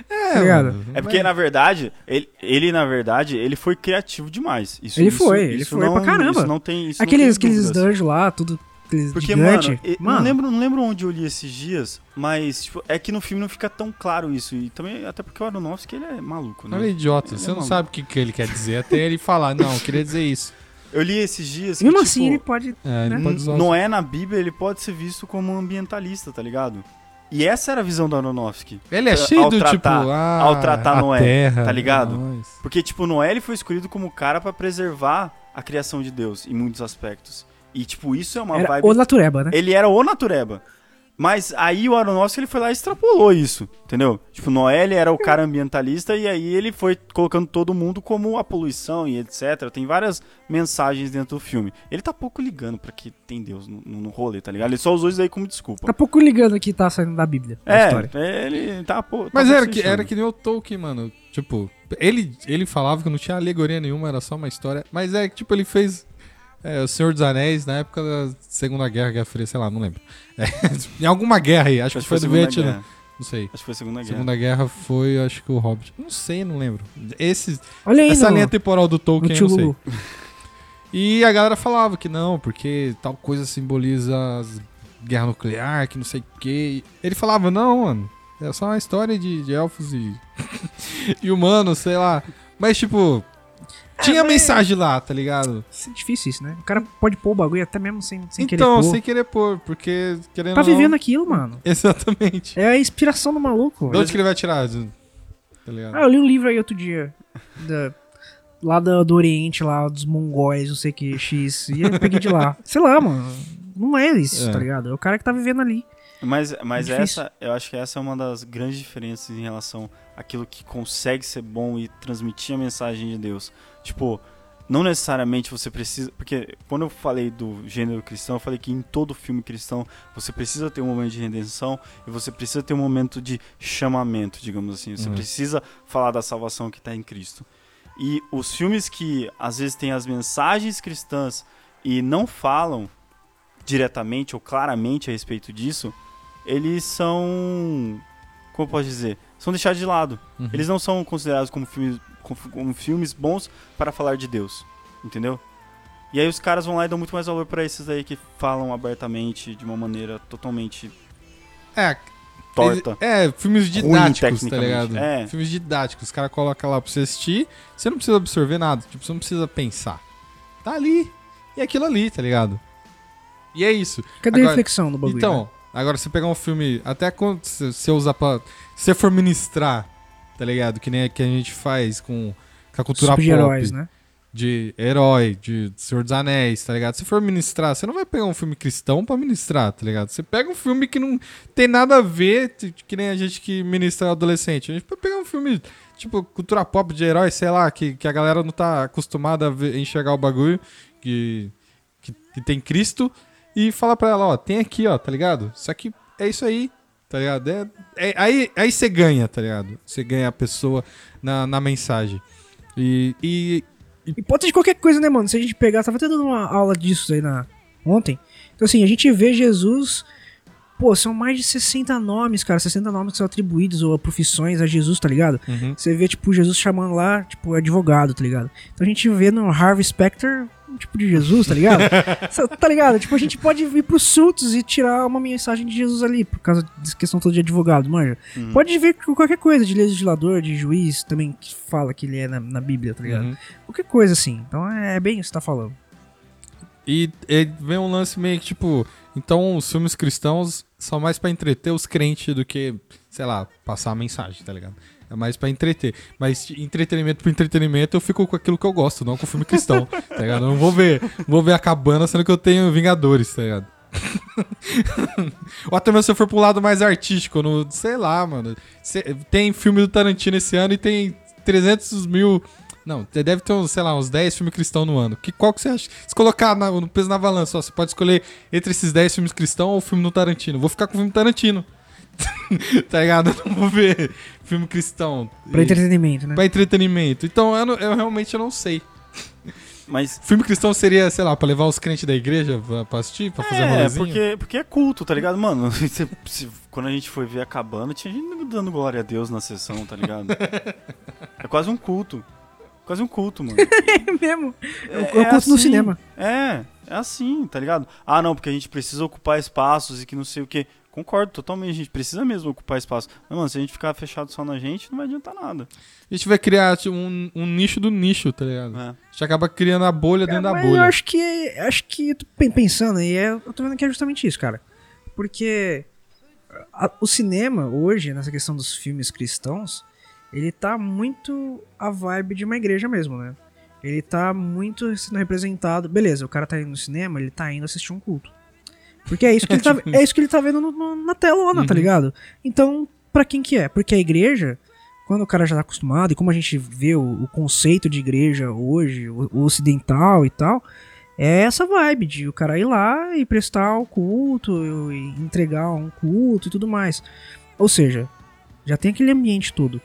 B: É,
D: Tá ligado?
B: mano.
C: É porque, na verdade, ele, ele, na verdade, ele foi criativo demais. Isso,
D: Ele
C: isso-
D: foi, ele
C: isso
D: foi
C: não,
D: pra caramba.
C: Isso não tem. Isso
D: Aqueles,
C: não tem
D: aqueles dungeons lá, tudo.
C: Porque,
D: gigante.
C: mano, e- Não, lembro, não lembro onde eu li esses dias, mas tipo, é que no filme não fica tão claro isso. E também, até porque o Aronofsky ele é maluco, né?
B: Ele é idiota.
C: Ele
B: Você
C: é
B: não
C: maluco.
B: sabe o que, que ele quer dizer até ele falar, não, eu queria dizer isso.
C: Eu li esses dias que,
D: Mesmo
C: tipo,
D: assim, ele pode.
B: É, ele
D: Né?
B: pode usar.
C: Noé na Bíblia, ele pode ser visto como um ambientalista, tá ligado? E essa era a visão do Aronofsky.
B: Ele é
C: Ao
B: cheio do
C: tratar-
B: tipo, ah,
C: ao tratar
B: a
C: Noé,
B: terra,
C: tá ligado?
B: é nóis.
C: Porque, tipo, Noé ele foi escolhido como cara pra preservar a criação de Deus em muitos aspectos. E, tipo, isso é uma
D: Era
C: vibe
D: o Natureba, né?
C: Ele era o natureba. Mas aí o Aronofsky ele foi lá e extrapolou isso, entendeu? Tipo, Noé ele era o cara ambientalista e aí ele foi colocando todo mundo como a poluição e etc. Tem várias mensagens dentro do filme. Ele tá pouco ligando pra que tem Deus no, no rolê, tá ligado? Ele só usou isso aí como desculpa.
D: Tá pouco ligando que tá saindo da Bíblia. a
C: É,
D: história.
C: ele tá pô, tá
B: Mas
C: pouco
B: era que, era que nem o Tolkien, mano. Tipo, ele, ele falava que não tinha alegoria nenhuma, era só uma história. Mas é que, tipo, ele fez é, O Senhor dos Anéis na época da Segunda Guerra, Guerra Fria, sei lá, não lembro. É, [LAUGHS] em alguma guerra aí, acho,
C: Acho
B: que foi do
C: Segunda
B: Vietnã.
C: Guerra.
B: Não sei.
C: Acho que foi a Segunda Guerra.
B: Segunda Guerra foi, acho que o Hobbit. Não sei, não lembro. Esse,
D: Olha aí,
B: essa
D: no,
B: linha temporal do Tolkien, eu não sei. E a galera falava que não, porque tal coisa simboliza as guerra nuclear, que não sei o quê. Ele falava, não, mano, é só uma história de, de elfos e, [LAUGHS] e humanos, sei lá. Mas, tipo, tinha
D: mas-
B: mensagem lá, tá ligado?
D: Isso é difícil isso, né? O cara pode pôr o bagulho até mesmo sem, sem querer
B: então,
D: pôr.
B: sem querer pôr, porque querendo
D: Tá
B: ou não-
D: vivendo aquilo, mano. [LAUGHS]
B: Exatamente.
D: É a inspiração do maluco.
B: De onde que ele vai tirar? Tá ligado?
D: Ah, eu li um livro aí outro dia. da- lá do, do Oriente, lá dos mongóis, não sei o que, X. E eu peguei de lá. [LAUGHS] Sei lá, mano. Não é isso,
B: É.
D: tá ligado? É o cara que tá vivendo ali.
C: Mas, mas
D: Difícil.
C: essa, eu acho que essa é uma das grandes diferenças em relação àquilo que consegue ser bom e transmitir a mensagem de Deus. Tipo, não necessariamente você precisa. Porque quando eu falei do gênero cristão, eu falei que em todo filme cristão você precisa ter um momento de redenção e você precisa ter um momento de chamamento, digamos assim. Você
B: Uhum.
C: precisa falar da salvação que está em Cristo. E os filmes que às vezes têm as mensagens cristãs e não falam diretamente ou claramente a respeito disso, eles são. Como eu posso dizer? São deixados de lado.
B: Uhum.
C: Eles não são considerados como filmes, como, como filmes bons para falar de Deus. Entendeu? E aí os caras vão lá e dão muito mais valor para esses aí que falam abertamente de uma maneira totalmente
B: É,
C: torta.
B: É, filmes
C: Ruim
B: didáticos, tá
C: tecnicamente.
B: ligado?
C: É.
B: Filmes didáticos. Os caras colocam lá pra você assistir, você não precisa absorver nada, tipo, você não precisa pensar. Tá ali. E aquilo ali, tá ligado? E é isso.
D: Cadê a
B: Agora-
D: reflexão do bagulho?
B: Então,
D: né?
B: Agora você pegar um filme, até quando você usar pra. Se você for ministrar, tá ligado? Que nem a que a gente faz com, com a cultura pop.
D: Super-heróis, né?
B: De herói, de Senhor dos Anéis, tá ligado? Se for ministrar, você não vai pegar um filme cristão pra ministrar, tá ligado? Você pega um filme que não tem nada a ver, que nem a gente que ministra adolescente. A gente pode pegar um filme, tipo, cultura pop de herói, sei lá, que, que a galera não tá acostumada a ver- enxergar o bagulho, que, que, que tem Cristo, e falar pra ela, ó, tem aqui, ó, tá ligado? Só que é isso aí, tá ligado? É, é- aí, aí você ganha, tá ligado? Você ganha a pessoa na, na mensagem. E, e
D: Hipótese de qualquer coisa, né, mano? Se a gente pegar, tava até dando uma aula disso aí na, ontem. Então, assim, a gente vê Jesus. Pô, são mais de 60 nomes, cara. 60 nomes que são atribuídos ou profissões a Jesus, tá ligado?
B: Uhum.
D: Você vê, tipo, Jesus chamando lá, tipo, advogado, tá ligado? Então a gente vê no Harvey Specter tipo de Jesus, tá ligado? [LAUGHS] Tá ligado? Tipo, a gente pode vir pros Sultos e tirar uma mensagem de Jesus ali, por causa dessa questão toda de advogado, manja. Pode vir com qualquer coisa, de legislador, de juiz, também que fala que ele é na, na Bíblia, tá ligado?
B: Uhum.
D: Qualquer coisa assim. Então é bem isso que você tá falando.
B: E, e vem um lance meio que, tipo, então os filmes cristãos são mais pra entreter os crentes do que, sei lá, passar a mensagem, tá ligado? É mais pra entreter. Mas entretenimento por entretenimento, eu fico com aquilo que eu gosto, não com filme cristão, [LAUGHS] tá ligado? Eu não vou ver, vou ver a cabana sendo que eu tenho Vingadores, tá ligado? [LAUGHS] Ou até mesmo se eu for pro lado mais artístico, no, sei lá, mano. Tem filme do Tarantino esse ano e tem 300 mil. Não, deve ter, sei lá, uns 10 filmes cristãos no ano. Que, qual que você acha? Se colocar na- no peso na balança, ó, você pode escolher entre esses 10 filmes cristãos ou o filme do Tarantino. Vou ficar com o filme Tarantino. [LAUGHS] tá ligado? Eu não vou ver filme cristão.
D: Pra entretenimento, né?
B: pra entretenimento. Então eu, não- eu realmente eu não sei.
C: Mas
B: Filme cristão seria, sei lá, pra levar os crentes da igreja pra, pra assistir, pra fazer
C: é,
B: rolezinho?
C: porque, porque é culto, tá ligado? Mano, [LAUGHS] se- se- quando a gente foi ver a cabana, tinha gente dando glória a Deus na sessão, tá ligado? [LAUGHS] é quase um culto. Quase um culto, mano.
D: É mesmo. Eu, eu curto no
C: assim.
D: cinema.
C: É, é assim, tá ligado? Ah, não, porque a gente precisa ocupar espaços e que não sei o quê. Concordo totalmente, a gente precisa mesmo ocupar espaço. Mas, mano, se a gente ficar fechado só na gente, não vai adiantar nada.
B: A gente vai criar tipo, um, um nicho do nicho, tá ligado?
C: É.
B: A gente acaba criando a bolha dentro da
D: Mas eu
B: bolha.
D: acho que. Acho que. eu tô pen- pensando aí, é, eu tô vendo que é justamente isso, cara. Porque a- o cinema, hoje, nessa questão dos filmes cristãos, ele tá muito a vibe de uma igreja mesmo, né? Ele tá muito sendo representado. Beleza, o cara tá indo no cinema, ele tá indo assistir um culto. Porque é isso que ele tá, [LAUGHS] é isso que ele tá vendo no- no- na telona, tá
B: Uhum.
D: ligado? Então, pra quem que é? Porque a igreja, quando o cara já tá acostumado, e como a gente vê o, o conceito de igreja hoje, o, o ocidental e tal, é essa vibe de o cara ir lá e prestar o culto, e entregar um culto e tudo mais. Ou seja, já tem aquele ambiente todo.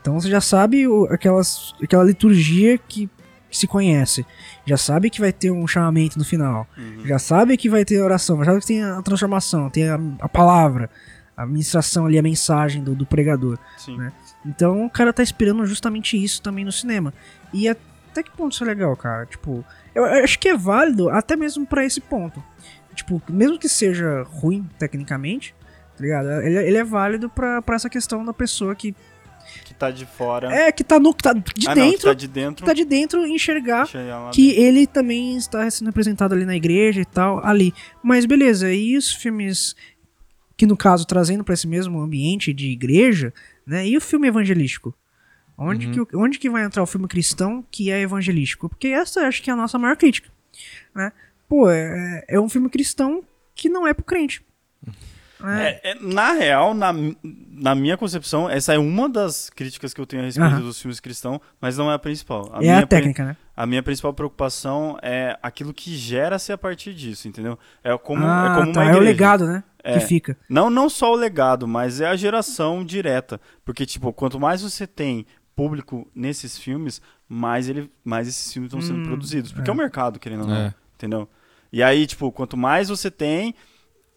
D: Então você já sabe o- aquelas, aquela liturgia que se conhece. Já sabe que vai ter um chamamento no final. Já sabe que vai ter oração. Já sabe que tem a transformação, tem a, a palavra, a ministração ali, a mensagem do, do pregador. Né? Então o cara tá esperando justamente isso também no cinema. E até que ponto isso é legal, cara? Tipo, eu acho que é válido até mesmo pra esse ponto. Tipo, mesmo que seja ruim tecnicamente, tá ligado? Ele, ele é válido pra, pra essa questão da pessoa Que
C: tá de fora.
D: é que tá no que tá de
C: ah, não, que
D: dentro,
C: tá de dentro.
D: tá de dentro enxergar
C: lá
D: que ele também está sendo representado ali na igreja e tal, ali. Mas beleza, e os filmes que no caso trazendo para esse mesmo ambiente de igreja, né? E o filme evangelístico? Onde,
B: Uhum.
D: que, onde que vai entrar o filme cristão que é evangelístico? Porque essa eu acho que é a nossa maior crítica, né? Pô, é, é um filme cristão que não é pro crente. né?
C: É, é, na real, na, na minha concepção, essa é uma das críticas que eu tenho a respeito
D: Aham.
C: dos filmes cristãos, mas não é a principal.
D: é
C: minha
D: a técnica, né?
C: A minha principal preocupação é aquilo que gera-se a partir disso, entendeu? É como,
D: ah,
C: é como
D: tá,
C: uma
D: é o
C: igreja.
D: legado, né?
C: É.
D: Que fica.
C: Não, não só o legado, mas é a geração direta. Porque, tipo, quanto mais você tem público nesses filmes, mais, ele, mais esses filmes estão sendo
D: Hum,
C: produzidos. Porque é.
D: é.
C: o mercado, querendo ou não.
B: É.
C: Entendeu? E aí, tipo, quanto mais você tem,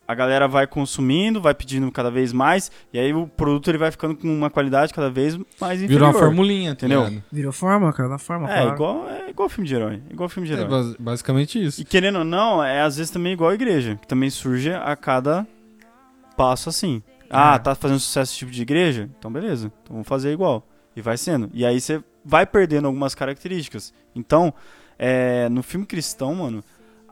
C: a galera vai consumindo, vai pedindo cada vez mais, e aí o produto ele vai ficando com uma qualidade cada vez mais inferior.
B: Virou uma formulinha, tá
C: Entendeu?
B: ligado?
D: Virou forma, cara, da forma,
C: É,
D: claro.
C: igual, é igual filme de herói. Igual filme de
B: É
C: herói.
B: bas- basicamente isso.
C: E querendo ou não, é às vezes também igual a igreja, que também surge a cada passo assim. Ah,
D: É.
C: tá fazendo sucesso esse tipo de igreja? Então beleza, então vamos fazer igual. E vai sendo. E aí você vai perdendo algumas características. Então, é, no filme cristão, mano,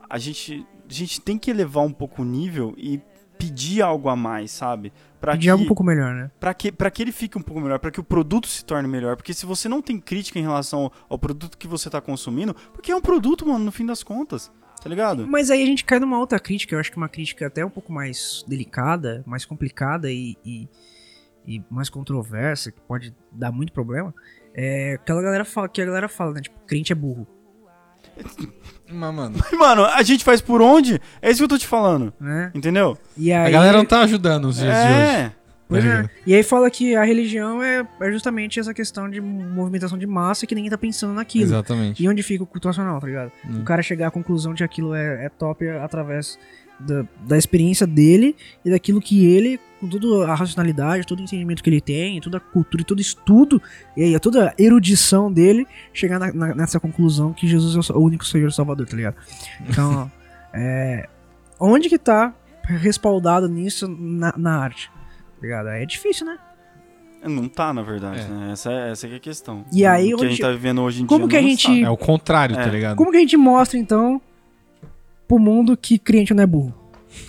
C: a gente, a gente tem que elevar um pouco o nível e pedir algo a mais, sabe? Pra
D: Pedir
C: que,
D: algo um pouco melhor, né?
C: pra que, pra que ele fique um pouco melhor, pra que o produto se torne melhor. Porque se você não tem crítica em relação ao, ao produto que você tá consumindo, porque é um produto, mano, no fim das contas. Tá ligado?
D: Mas aí a gente cai numa outra crítica, eu acho que uma crítica até um pouco mais delicada, mais complicada e, e, e mais controversa, que pode dar muito problema. É aquela galera fala, que a galera fala, né? Tipo, crente é burro, [LAUGHS]
B: Mas, mano,
C: Mano, a gente faz por onde? É isso que eu tô te falando.
D: né?
C: Entendeu?
D: E aí,
B: a galera não tá ajudando os dias de hoje.
C: É.
D: Pois é. E aí fala que a religião é, é justamente essa questão de movimentação de massa que ninguém tá pensando naquilo.
B: Exatamente.
D: E onde fica o culto racional, tá ligado?
B: Hum.
D: O cara chegar à conclusão de que aquilo é, é top através da, da experiência dele e daquilo que ele, com toda a racionalidade, todo o entendimento que ele tem, toda a cultura e todo estudo, e aí toda a erudição dele, chegar na- na- nessa conclusão que Jesus é o único Senhor e Salvador, tá ligado? Então, [LAUGHS] é, onde que tá respaldado nisso na, na arte? Tá ligado? É difícil, né?
C: Não tá, na verdade,
B: É.
C: né? Essa, é- essa é a questão.
D: E aí,
C: o que a gente tá vivendo hoje em
D: como
C: dia
D: que a gente-
C: está.
B: É o contrário, tá
C: É.
B: ligado?
D: Como que a gente mostra, então, pro mundo que crente não é burro?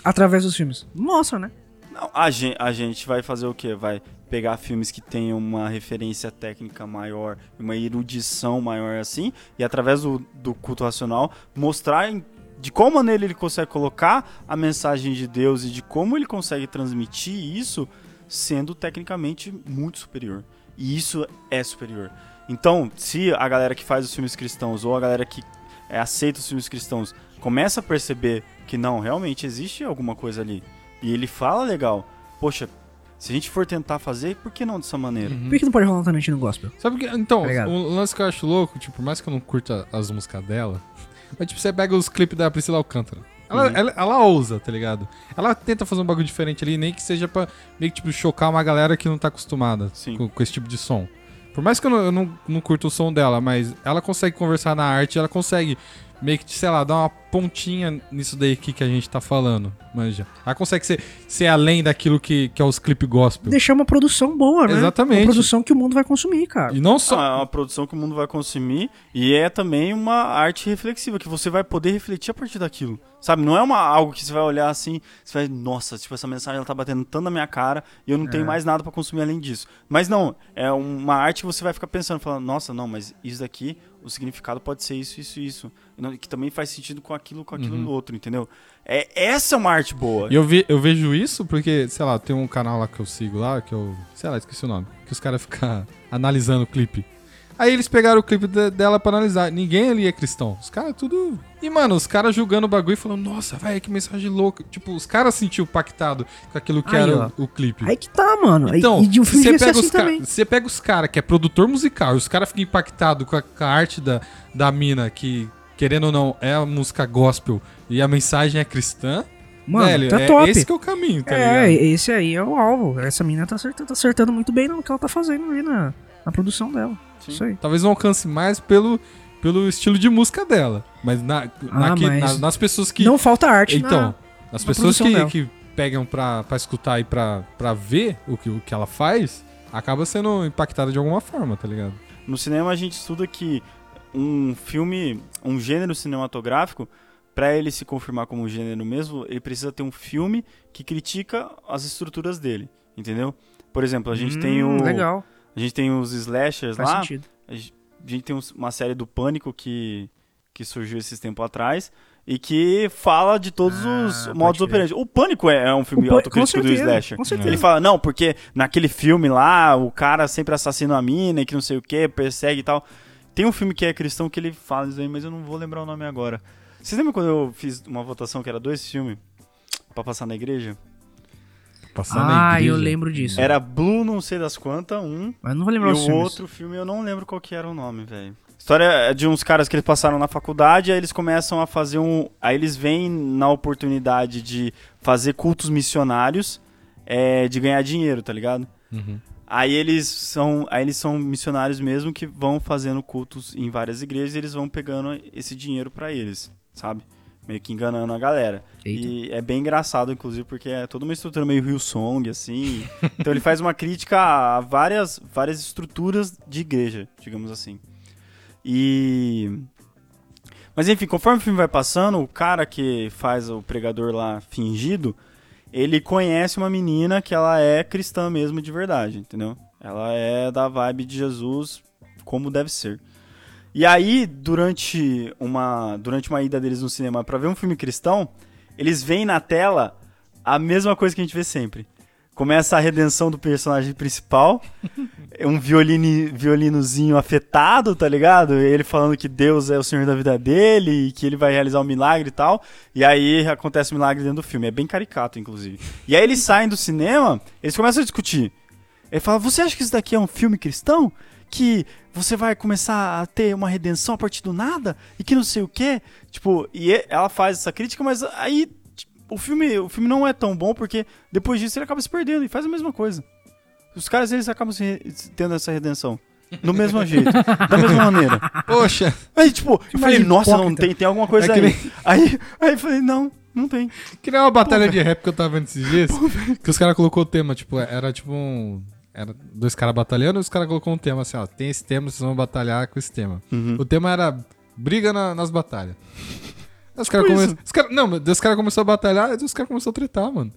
D: Através dos filmes. Mostra, né?
C: Não, a gente, a gente vai fazer o quê? Vai pegar filmes que tenham uma referência técnica maior, uma erudição maior assim, e através do, do culto racional, mostrar em- de qual maneira ele consegue colocar a mensagem de Deus e de como ele consegue transmitir isso sendo tecnicamente muito superior. E isso é superior. Então, se a galera que faz os filmes cristãos ou a galera que é, aceita os filmes cristãos começa a perceber que não, realmente existe alguma coisa ali, e ele fala legal, poxa, se a gente for tentar fazer, por que não dessa maneira?
B: Uhum.
D: Por que não pode rolar um Tarantino gospel?
B: Sabe que. Então,
D: Tá
B: o lance que eu acho louco, tipo, por mais que eu não curta as músicas dela, mas tipo, você pega os clipes da Priscila Alcântara. Ela,
C: Uhum.
B: ela, ela ousa, tá ligado? Ela tenta fazer um bagulho diferente ali, nem que seja pra meio que tipo, chocar uma galera que não tá acostumada
C: Sim.
B: com, com esse tipo de som. Por mais que eu não, eu não, não curto o som dela, mas ela consegue conversar na arte, ela consegue meio que, sei lá, dar uma pontinha nisso daí aqui que a gente tá falando, manja. Ela consegue ser, ser além daquilo que, que é os clipe gospel.
D: Deixar uma produção boa, né?
B: Exatamente.
D: Uma produção que o mundo vai consumir, cara.
B: E não só...
C: Ah, É uma produção que o mundo vai consumir e é também uma arte reflexiva, que você vai poder refletir a partir daquilo. Sabe? Não é uma, algo que você vai olhar assim, você vai, nossa, tipo, essa mensagem ela tá batendo tanto na minha cara e eu não
D: É.
C: tenho mais nada pra consumir além disso. Mas não, é uma arte que você vai ficar pensando, falando, nossa, não, mas isso daqui, o significado pode ser isso, isso, isso. E não- Que também faz sentido com aquilo, com aquilo outro, entendeu? É, essa é uma arte boa.
B: E eu, vi, eu vejo isso porque, sei lá, tem um canal lá que eu sigo lá, que eu. Sei lá, esqueci o nome. Que os caras ficam [LAUGHS] analisando o clipe. Aí eles pegaram o clipe de- dela pra analisar. Ninguém ali é cristão. Os caras tudo. E, mano, os caras julgando o bagulho e falando, nossa, velho, que mensagem louca. Tipo, os caras sentiu pactado com aquilo que
D: Aí,
B: era o, o clipe.
D: Aí que tá, mano.
B: Então,
D: e de um
B: se
D: filme
B: você pega,
D: assim
B: os ca-
D: também.
B: você pega os caras que é produtor musical e os caras ficam impactados com, a, com a arte da, da mina que, querendo ou não, é a música gospel e a mensagem é cristã,
D: Mano,
B: velho,
D: tá
B: é
D: top.
B: esse que é o caminho, tá
D: é,
B: ligado?
D: esse aí é o alvo. Essa mina tá acertando, tá acertando muito bem no que ela tá fazendo ali na, na produção dela.
C: Sim.
D: Isso aí.
B: Talvez não alcance mais pelo, pelo estilo de música dela, mas, na,
D: Ah,
B: naque-
D: mas
B: na- nas pessoas que...
D: Não falta arte
B: então,
D: na...
B: as pessoas que,
D: dela.
B: que pegam pra, pra escutar e pra, pra ver o que, o que ela faz, acaba sendo impactada de alguma forma, tá ligado?
C: No cinema a gente estuda que um filme, um gênero cinematográfico, para ele se confirmar como gênero mesmo, ele precisa ter um filme que critica as estruturas dele, entendeu? Por exemplo, a gente tem
D: Hum,
C: o
D: Legal,
C: a gente tem os slashers
D: faz
C: lá,
D: sentido.
C: a gente tem uma série do Pânico que que surgiu esses tempos atrás e que fala de todos
D: Ah,
C: os modos operantes. O Pânico é, é um filme
D: O
C: autocrítico
D: com
C: do
D: certeza,
C: slasher.
D: com certeza.
C: Ele fala, não, porque naquele filme lá, o cara sempre assassina a mina e que não sei o que, persegue e tal. Tem um filme que é cristão que ele fala isso aí, mas eu não vou lembrar o nome agora. Vocês lembram quando eu fiz uma votação que era dois filmes pra passar na igreja?
B: Passar na
D: Ah,
B: igreja.
D: eu lembro disso.
C: Era Blue não sei das quantas, um,
D: Mas não vou
C: e
D: lembrar
C: o
D: os filmes.
C: outro filme eu não lembro qual que era o nome, velho. História é de uns caras que eles passaram na faculdade, aí eles começam a fazer um. Aí eles vêm na oportunidade de fazer cultos missionários, é, de ganhar dinheiro, tá ligado?
B: Uhum.
C: Aí eles são, aí eles são missionários mesmo que vão fazendo cultos em várias igrejas e eles vão pegando esse dinheiro pra eles, sabe? Meio que enganando a galera.
D: Eita.
C: E é bem engraçado, inclusive, porque é toda uma estrutura meio Hillsong, assim. [LAUGHS] então ele faz uma crítica a várias, várias estruturas de igreja, digamos assim. E. Mas enfim, conforme o filme vai passando, o cara que faz o pregador lá fingido, ele conhece uma menina que ela é cristã mesmo de verdade, entendeu? Ela é da vibe de Jesus como deve ser. E aí, durante uma, durante uma ida deles no cinema pra ver um filme cristão, eles veem na tela a mesma coisa que a gente vê sempre. Começa a redenção do personagem principal. É um violini, violinozinho afetado, tá ligado? Ele falando que Deus é o senhor da vida dele e que ele vai realizar um milagre e tal. E aí acontece o milagre dentro do filme. É bem caricato, inclusive. E aí eles saem do cinema, eles começam a discutir. Ele fala: Você acha que isso daqui é um filme cristão? Que você vai começar a ter uma redenção a partir do nada? E que não sei o quê? Tipo, e ela faz essa crítica, mas aí o filme, o filme não é tão bom porque depois disso ele acaba se perdendo e faz a mesma coisa. Os caras eles acabam se re- tendo essa redenção. Do mesmo [LAUGHS] jeito, da mesma maneira.
B: Poxa,
C: Aí, tipo, eu falei, nossa, não tem, tem alguma coisa
B: É que
C: aí. aí. Aí eu falei, não, não tem.
B: que nem uma batalha de rap que eu tava vendo esses dias. que os caras colocou o tema, tipo, era tipo um. Era dois caras batalhando e os caras colocou um tema assim, ó. Tem esse tema, vocês vão batalhar com esse tema.
C: Uhum.
B: O tema era briga na- nas batalhas. Os caras come... os cara... Não, mas os caras começaram a batalhar e os caras começaram a tretar, mano.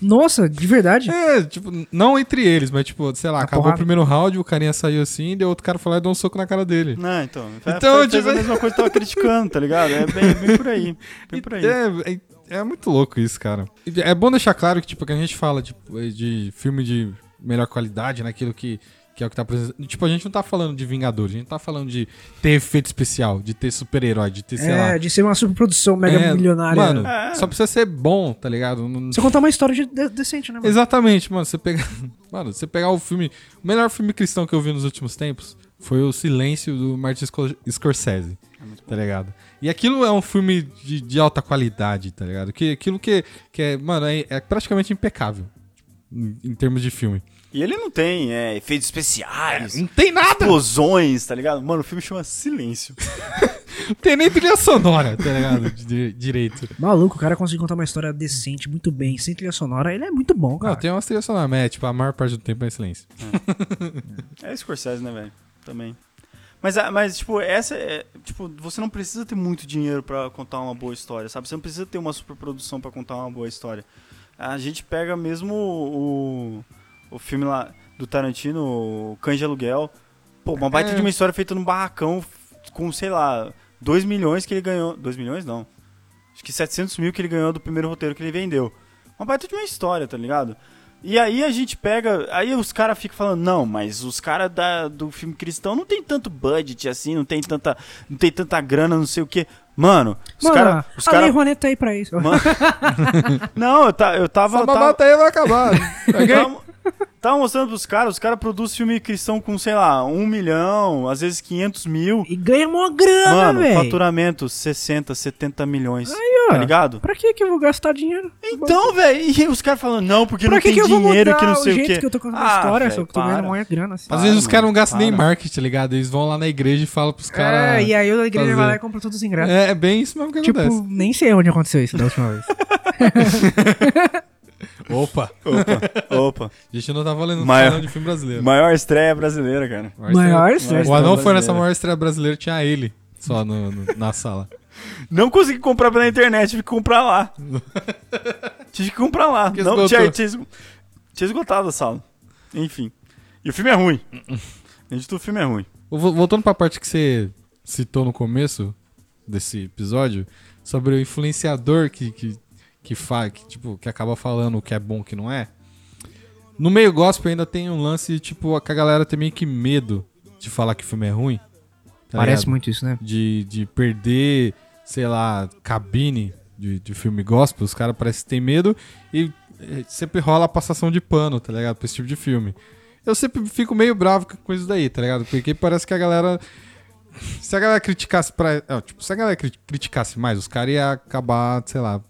D: Nossa, de verdade?
B: É, tipo, não entre eles, mas tipo, sei lá, acabou
D: porrada.
B: o primeiro round, o carinha saiu assim, e daí outro cara foi lá e deu um soco na cara dele.
C: Não, então.
B: Então,
C: fez
B: tipo-
C: a mesma coisa que eu tava criticando, tá ligado? É bem, bem por aí. Bem por aí.
B: É, é, é muito louco isso, cara. É bom deixar claro que, tipo, que a gente fala tipo, de filme de melhor qualidade, naquilo que, que é o que tá apresentando. Tipo, a gente não tá falando de Vingadores, a gente tá falando de ter efeito especial, de ter super-herói, de ter, sei
D: É,
B: lá.
D: de ser uma superprodução mega
B: É,
D: milionária.
B: Mano,
C: É.
B: só precisa ser bom, tá ligado? Não-
D: Você contar uma história de- de- decente, né, mano?
B: Exatamente, mano. Você pegar. [LAUGHS] Mano, você pegar o filme. O melhor filme cristão que eu vi nos últimos tempos foi o Silêncio do Martin Scor- Scorsese. Tá ligado? E aquilo é um filme de, de alta qualidade, tá ligado? Que, aquilo que, que é, mano, é, é praticamente impecável. Em, em termos de filme.
C: E ele não tem é, efeitos especiais,
B: Não tem nada!
C: explosões, tá ligado? Mano, o filme chama Silêncio.
B: Não tem nem trilha sonora, tá ligado? De- direito.
D: Maluco, o cara conseguiu contar uma história decente, muito bem, sem trilha sonora, ele é muito bom, cara.
B: Não, tem umas trilhas sonoras, mas é, tipo, a maior parte do tempo é silêncio.
C: É Scorsese, né, velho? Também. Mas, ah, mas, tipo, essa é. Tipo, você não precisa ter muito dinheiro pra contar uma boa história, sabe? Você não precisa ter uma superprodução pra contar uma boa história. A gente pega mesmo o, o filme lá do Tarantino, o Cães de Aluguel. Pô, uma baita
B: É.
C: de uma história feita num barracão com, sei lá, 2 milhões que ele ganhou. 2 milhões não. Acho que 700 mil que ele ganhou do primeiro roteiro que ele vendeu. Uma baita de uma história, tá ligado? E aí a gente pega. Aí os caras ficam falando, não, mas os caras do filme cristão não tem tanto budget assim, não tem tanta, não tem tanta grana, não sei o que. Mano, os
D: Mano,
C: caras.
D: A Lei
C: cara,
D: Rouanet tá aí pra isso.
C: Mano, [LAUGHS] não, eu, ta, eu tava.
B: Essa
C: tava-
B: babata aí vai acabar. [LAUGHS]
C: Tava, tava mostrando pros caras, os caras produzem filme cristão com, sei lá, um milhão, às vezes 500 mil.
D: E ganha uma grana,
C: Mano,
D: velho.
C: faturamento 60, 70 milhões.
D: ó.
C: tá ligado?
D: Pra que que eu vou gastar dinheiro?
C: Então, velho, e os caras falando, não, porque
D: pra
C: não
D: que
C: tem
D: que eu vou
C: dinheiro,
D: mudar
C: que não
D: o
C: sei o
D: jeito
C: quê.
D: que eu tô contando a
C: Ah,
D: história,
C: velho,
D: só que eu tô
C: para.
D: ganhando uma grana, assim.
B: Às vezes os caras não gastam nem
C: para.
B: marketing, tá ligado? Eles vão lá na igreja e falam pros caras.
D: É, e aí a igreja
B: fazer.
D: vai lá e compra todos os ingressos.
B: É, é bem isso mesmo que
D: tipo,
B: acontece.
D: nem sei onde aconteceu isso da última vez. [LAUGHS]
B: Opa,
C: Opa, [LAUGHS] opa.
B: a gente não tá falando,
C: Maior-
B: falando de filme brasileiro.
C: Maior estreia brasileira, cara.
D: Maior
B: estreia-
D: estreia
B: O anão foi nessa maior estreia brasileira, tinha ele só no- no- na sala.
C: Não consegui comprar pela internet, tive que comprar lá. [LAUGHS] tive que comprar lá.
B: Que
C: Não, tinha, tinha, esgo- tinha esgotado a sala. Enfim. E o filme é ruim. Tudo, o filme é ruim.
B: Vo- Voltando pra parte que você citou no começo desse episódio, sobre o influenciador que, que, que, fa, que, tipo, que acaba falando o que é bom e o que não é. No meio gospel ainda tem um lance, tipo, que a galera tem meio que medo de falar que o filme é ruim. tá
D: Parece
B: ligado?
D: muito isso, né?
B: de, de perder, sei lá, cabine de, de filme gospel, os caras parecem que têm medo e eh, sempre rola a passação de pano, tá ligado? Pra esse tipo de filme. Eu sempre fico meio bravo com isso daí, tá ligado? Porque parece que a galera. Se a galera criticasse pra. ó, tipo, se a galera cri- criticasse mais, os caras iam acabar, sei lá,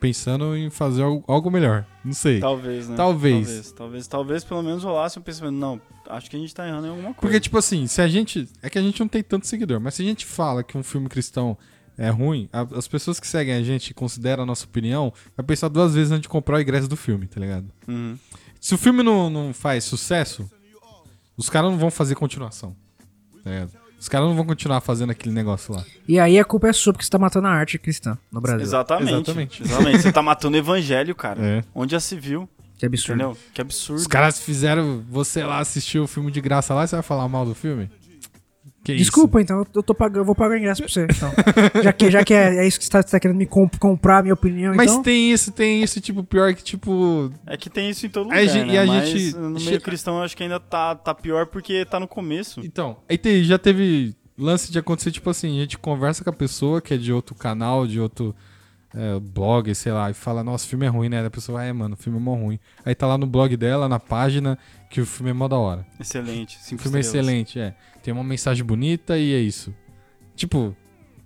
B: pensando em fazer algo, melhor. Não sei.
C: Talvez, né?
B: Talvez.
C: Talvez, talvez, talvez pelo menos rolasse um pensamento. Não, acho que a gente tá errando em alguma coisa.
B: Porque, tipo assim, se a gente. É que a gente não tem tanto seguidor, mas se a gente fala que um filme cristão é ruim, a- as pessoas que seguem a gente e consideram a nossa opinião, vai pensar duas vezes antes de comprar o ingresso do filme, tá ligado?
C: Uhum.
B: Se o filme não, não faz sucesso, os caras não vão fazer continuação. Tá ligado? Os caras não vão continuar fazendo aquele negócio lá.
D: E aí a culpa é sua porque você tá matando a arte cristã no Brasil.
C: Exatamente.
B: Exatamente.
C: Exatamente. Você tá matando o evangelho, cara.
B: É.
C: Onde já se viu,
D: Que absurdo.
C: entendeu? Que absurdo.
B: Os caras fizeram você lá assistir o filme de graça lá e você vai falar mal do filme? Que
D: Desculpa, então, eu, tô pagando, eu vou pagar ingresso pra você, então. [LAUGHS] já que, já que é, é isso que você tá, você tá querendo me comp- comprar a minha opinião,
B: Mas
D: então...
B: tem isso, tem isso, tipo, pior que, tipo.
C: É que tem isso em todo lugar,
B: gente-
C: né?
B: e a
C: Mas
B: gente-
C: no
B: che-
C: meio cristão eu acho que ainda tá, tá pior porque tá no começo.
B: Então, aí te- já teve lance de acontecer, tipo assim, a gente conversa com a pessoa que é de outro canal, de outro é, blog, sei lá, e fala, nossa, o filme é ruim, né? Aí a pessoa, ah, é, mano, o filme é mó ruim. Aí tá lá no blog dela, na página, que o filme é mó da hora.
C: Excelente.
B: O
C: Cinco
B: filme é
C: estrelas.
B: excelente, é. Tem uma mensagem bonita e é isso. Tipo,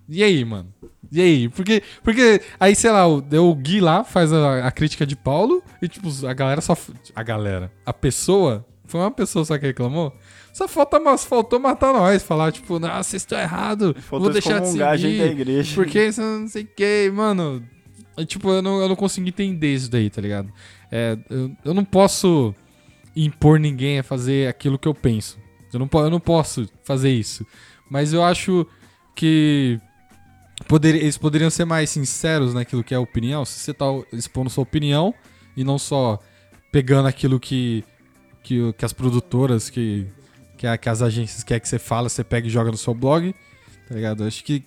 B: e aí, mano? E aí? Porque, porque aí, sei lá, o, o Gui lá faz a, a crítica de Paulo e, tipo, a galera só. A galera. A pessoa. Foi uma pessoa só que reclamou. Só falta, faltou matar nós. Falar, tipo, nossa, vocês estão errados.
C: Faltou
B: Vou deixar de
C: excomungar a gente da
B: seguir.
C: igreja.
B: Porque isso não sei o que, mano. Tipo, eu não, eu não consigo entender isso daí, tá ligado? É, eu, eu não posso impor ninguém a fazer aquilo que eu penso. Eu não, eu não posso fazer isso. Mas eu acho que poder, eles poderiam ser mais sinceros naquilo que é a opinião. Se você tá expondo sua opinião e não só pegando aquilo que, que, que as produtoras, que, que, a- que as agências querem que você fala, você pega e joga no seu blog, tá ligado? Acho que,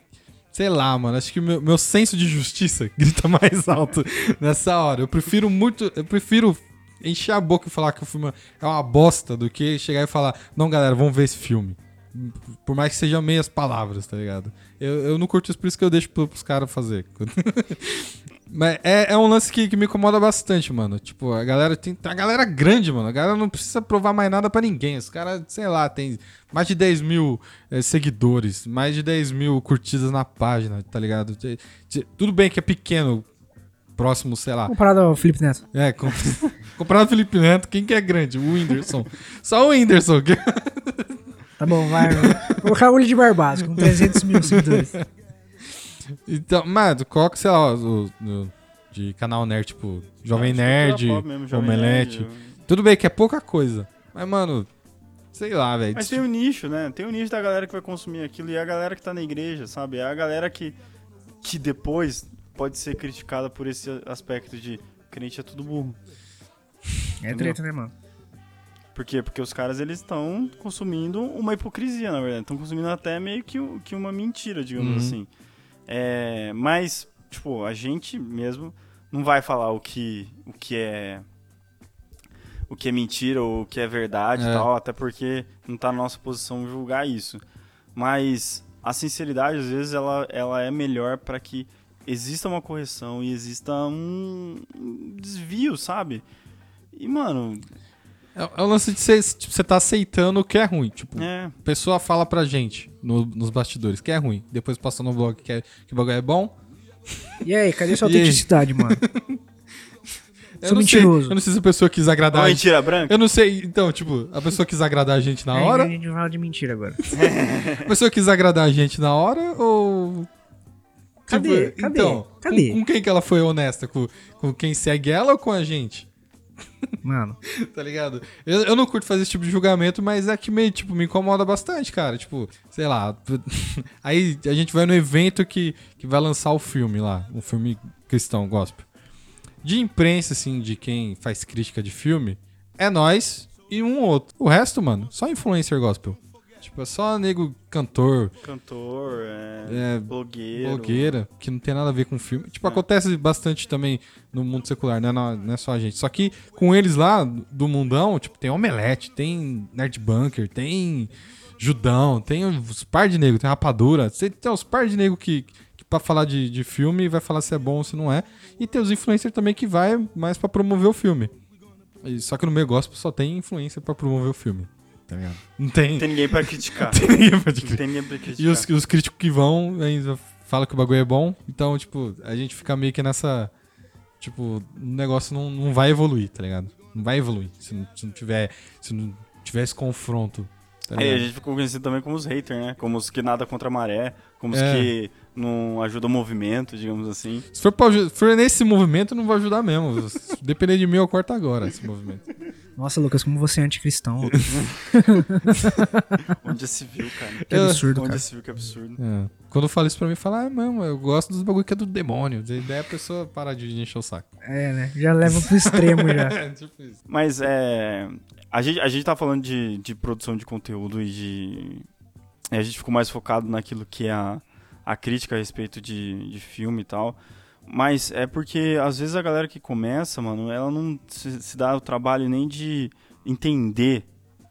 B: sei lá, mano, acho que meu, meu senso de justiça [LAUGHS] grita mais alto nessa hora. Eu prefiro muito, eu prefiro encher a boca e falar que o filme é uma bosta do que chegar e falar, não, galera, vamos ver esse filme. Por mais que sejam meias palavras, tá ligado? Eu, eu não curto isso, por isso que eu deixo pro- pros caras fazer. [LAUGHS] Mas é, é um lance que, que me incomoda bastante, mano. Tipo, a galera tem, a galera grande, mano. A galera não precisa provar mais nada pra ninguém. Os caras, sei lá, tem mais de 10 mil eh, seguidores, mais de 10 mil curtidas na página, tá ligado? Tudo bem que é pequeno, próximo, sei lá.
D: Comparado ao Felipe Neto.
B: É, com... [LAUGHS] comparado ao Felipe Neto, quem que é grande? O Whindersson. Só o Whindersson. [LAUGHS]
D: Tá bom, vai. o Raul de Barbas, com 300 mil seguidores. [LAUGHS]
B: Então, mano, coloca, sei lá, o, o- de canal nerd, tipo, Jovem
C: Acho que
B: Nerd,
C: mesmo, Jovem
B: Omelete.
C: Nerd.
B: Tudo bem que é pouca coisa. Mas, mano, sei lá, velho.
C: Mas tem um nicho, né? Tem um nicho da galera que vai consumir aquilo e é a galera que tá na igreja, sabe? É a galera que, que depois pode ser criticada por esse aspecto de crente é tudo burro.
D: É treta, né, mano?
C: Por quê? Porque os caras eles estão consumindo uma hipocrisia, na verdade. Estão consumindo até meio que, o- que uma mentira, digamos
B: Uhum.
C: assim. É, mas, tipo, a gente mesmo não vai falar o que, o que é o que é mentira ou o que é verdade e
B: É.
C: tal, até porque não tá na nossa posição julgar isso. Mas a sinceridade, às vezes, ela, ela é melhor para que exista uma correção e exista um desvio, sabe? E, mano,
B: É, é o lance de você, tipo, você tá aceitando o que é ruim. Tipo,
C: é,
B: a pessoa fala pra gente no- nos bastidores que é ruim. Depois passa no blog que, é, que o bagulho é bom.
D: E aí, cadê sua [LAUGHS]
B: E aí?
D: autenticidade, mano? [LAUGHS]
B: Eu
D: Sou
B: não sei-
D: mentiroso.
B: eu não sei se a pessoa quis agradar
C: uma
B: a gente.
C: mentira branca.
B: Eu não sei, então, tipo, a pessoa quis agradar a gente na
D: Aí,
B: hora.
D: A gente vai falar de mentira agora. [LAUGHS]
B: A pessoa quis agradar a gente na hora ou.
D: Cadê?
B: Tipo,
D: Cadê?
B: Então,
D: Cadê?
B: Com, com quem que ela foi honesta? Com, com quem segue ela ou com a gente?
D: Mano, [LAUGHS]
B: Tá ligado? Eu, eu não curto fazer esse tipo de julgamento, mas é que meio, tipo, me incomoda bastante, cara. Tipo, sei lá. [LAUGHS] Aí a gente vai no evento que, que vai lançar o filme lá, um filme cristão, gospel. De imprensa, assim, de quem faz crítica de filme, é nós e um outro. O resto, mano, só influencer gospel. Tipo, é só nego cantor,
C: Cantor, é,
B: é,
C: blogueiro.
B: blogueira, que não tem nada a ver com filme. Tipo,
C: É.
B: acontece bastante também no mundo secular, né? Não, não é só a gente. Só que com eles lá, do mundão, tipo, tem Omelete, tem Nerd Bunker, tem Judão, tem os par de nego, tem Rapadura. Tem os par de nego que, que pra falar de, de filme vai falar se é bom ou se não é. E tem os influencers também que vai mais pra promover o filme. Só que no meio gospel só tem influencer pra promover o filme. Tá ligado? Não tem.
C: Tem ninguém pra criticar. [LAUGHS]
B: ninguém pra
C: Não tem ninguém pra criticar.
B: e os, os críticos que vão ainda falam que o bagulho é bom. Então, tipo, a gente fica meio que nessa. Tipo, o negócio não, não vai evoluir, tá ligado? Não vai evoluir. Se não, se não tiver. Se não tiver esse confronto. Tá
C: Aí a gente ficou conhecido também como os haters, né? Como os que nada contra a maré, como os
B: É.
C: que não ajudam o movimento, digamos assim.
B: Se for, pra, se for nesse movimento, não vai ajudar mesmo. Se depender de mim, eu corto agora esse movimento.
D: Nossa, Lucas, como você é anticristão. [LAUGHS]
C: Onde já se viu, cara?
D: Que absurdo,
C: Onde
D: cara.
C: já se viu, que absurdo.
B: É. Quando eu falo isso pra mim, fala, ah, mano, eu gosto dos bagulho que é do demônio. A ideia é a pessoa parar de encher o saco.
D: É, né? Já leva pro extremo já. [LAUGHS]
B: É, tipo isso.
C: Mas é. A gente, a gente tá falando de, de produção de conteúdo e de. a gente ficou mais focado naquilo que é a, a crítica a respeito de, de filme e tal. Mas é porque às vezes a galera que começa, mano, ela não se, se dá o trabalho nem de entender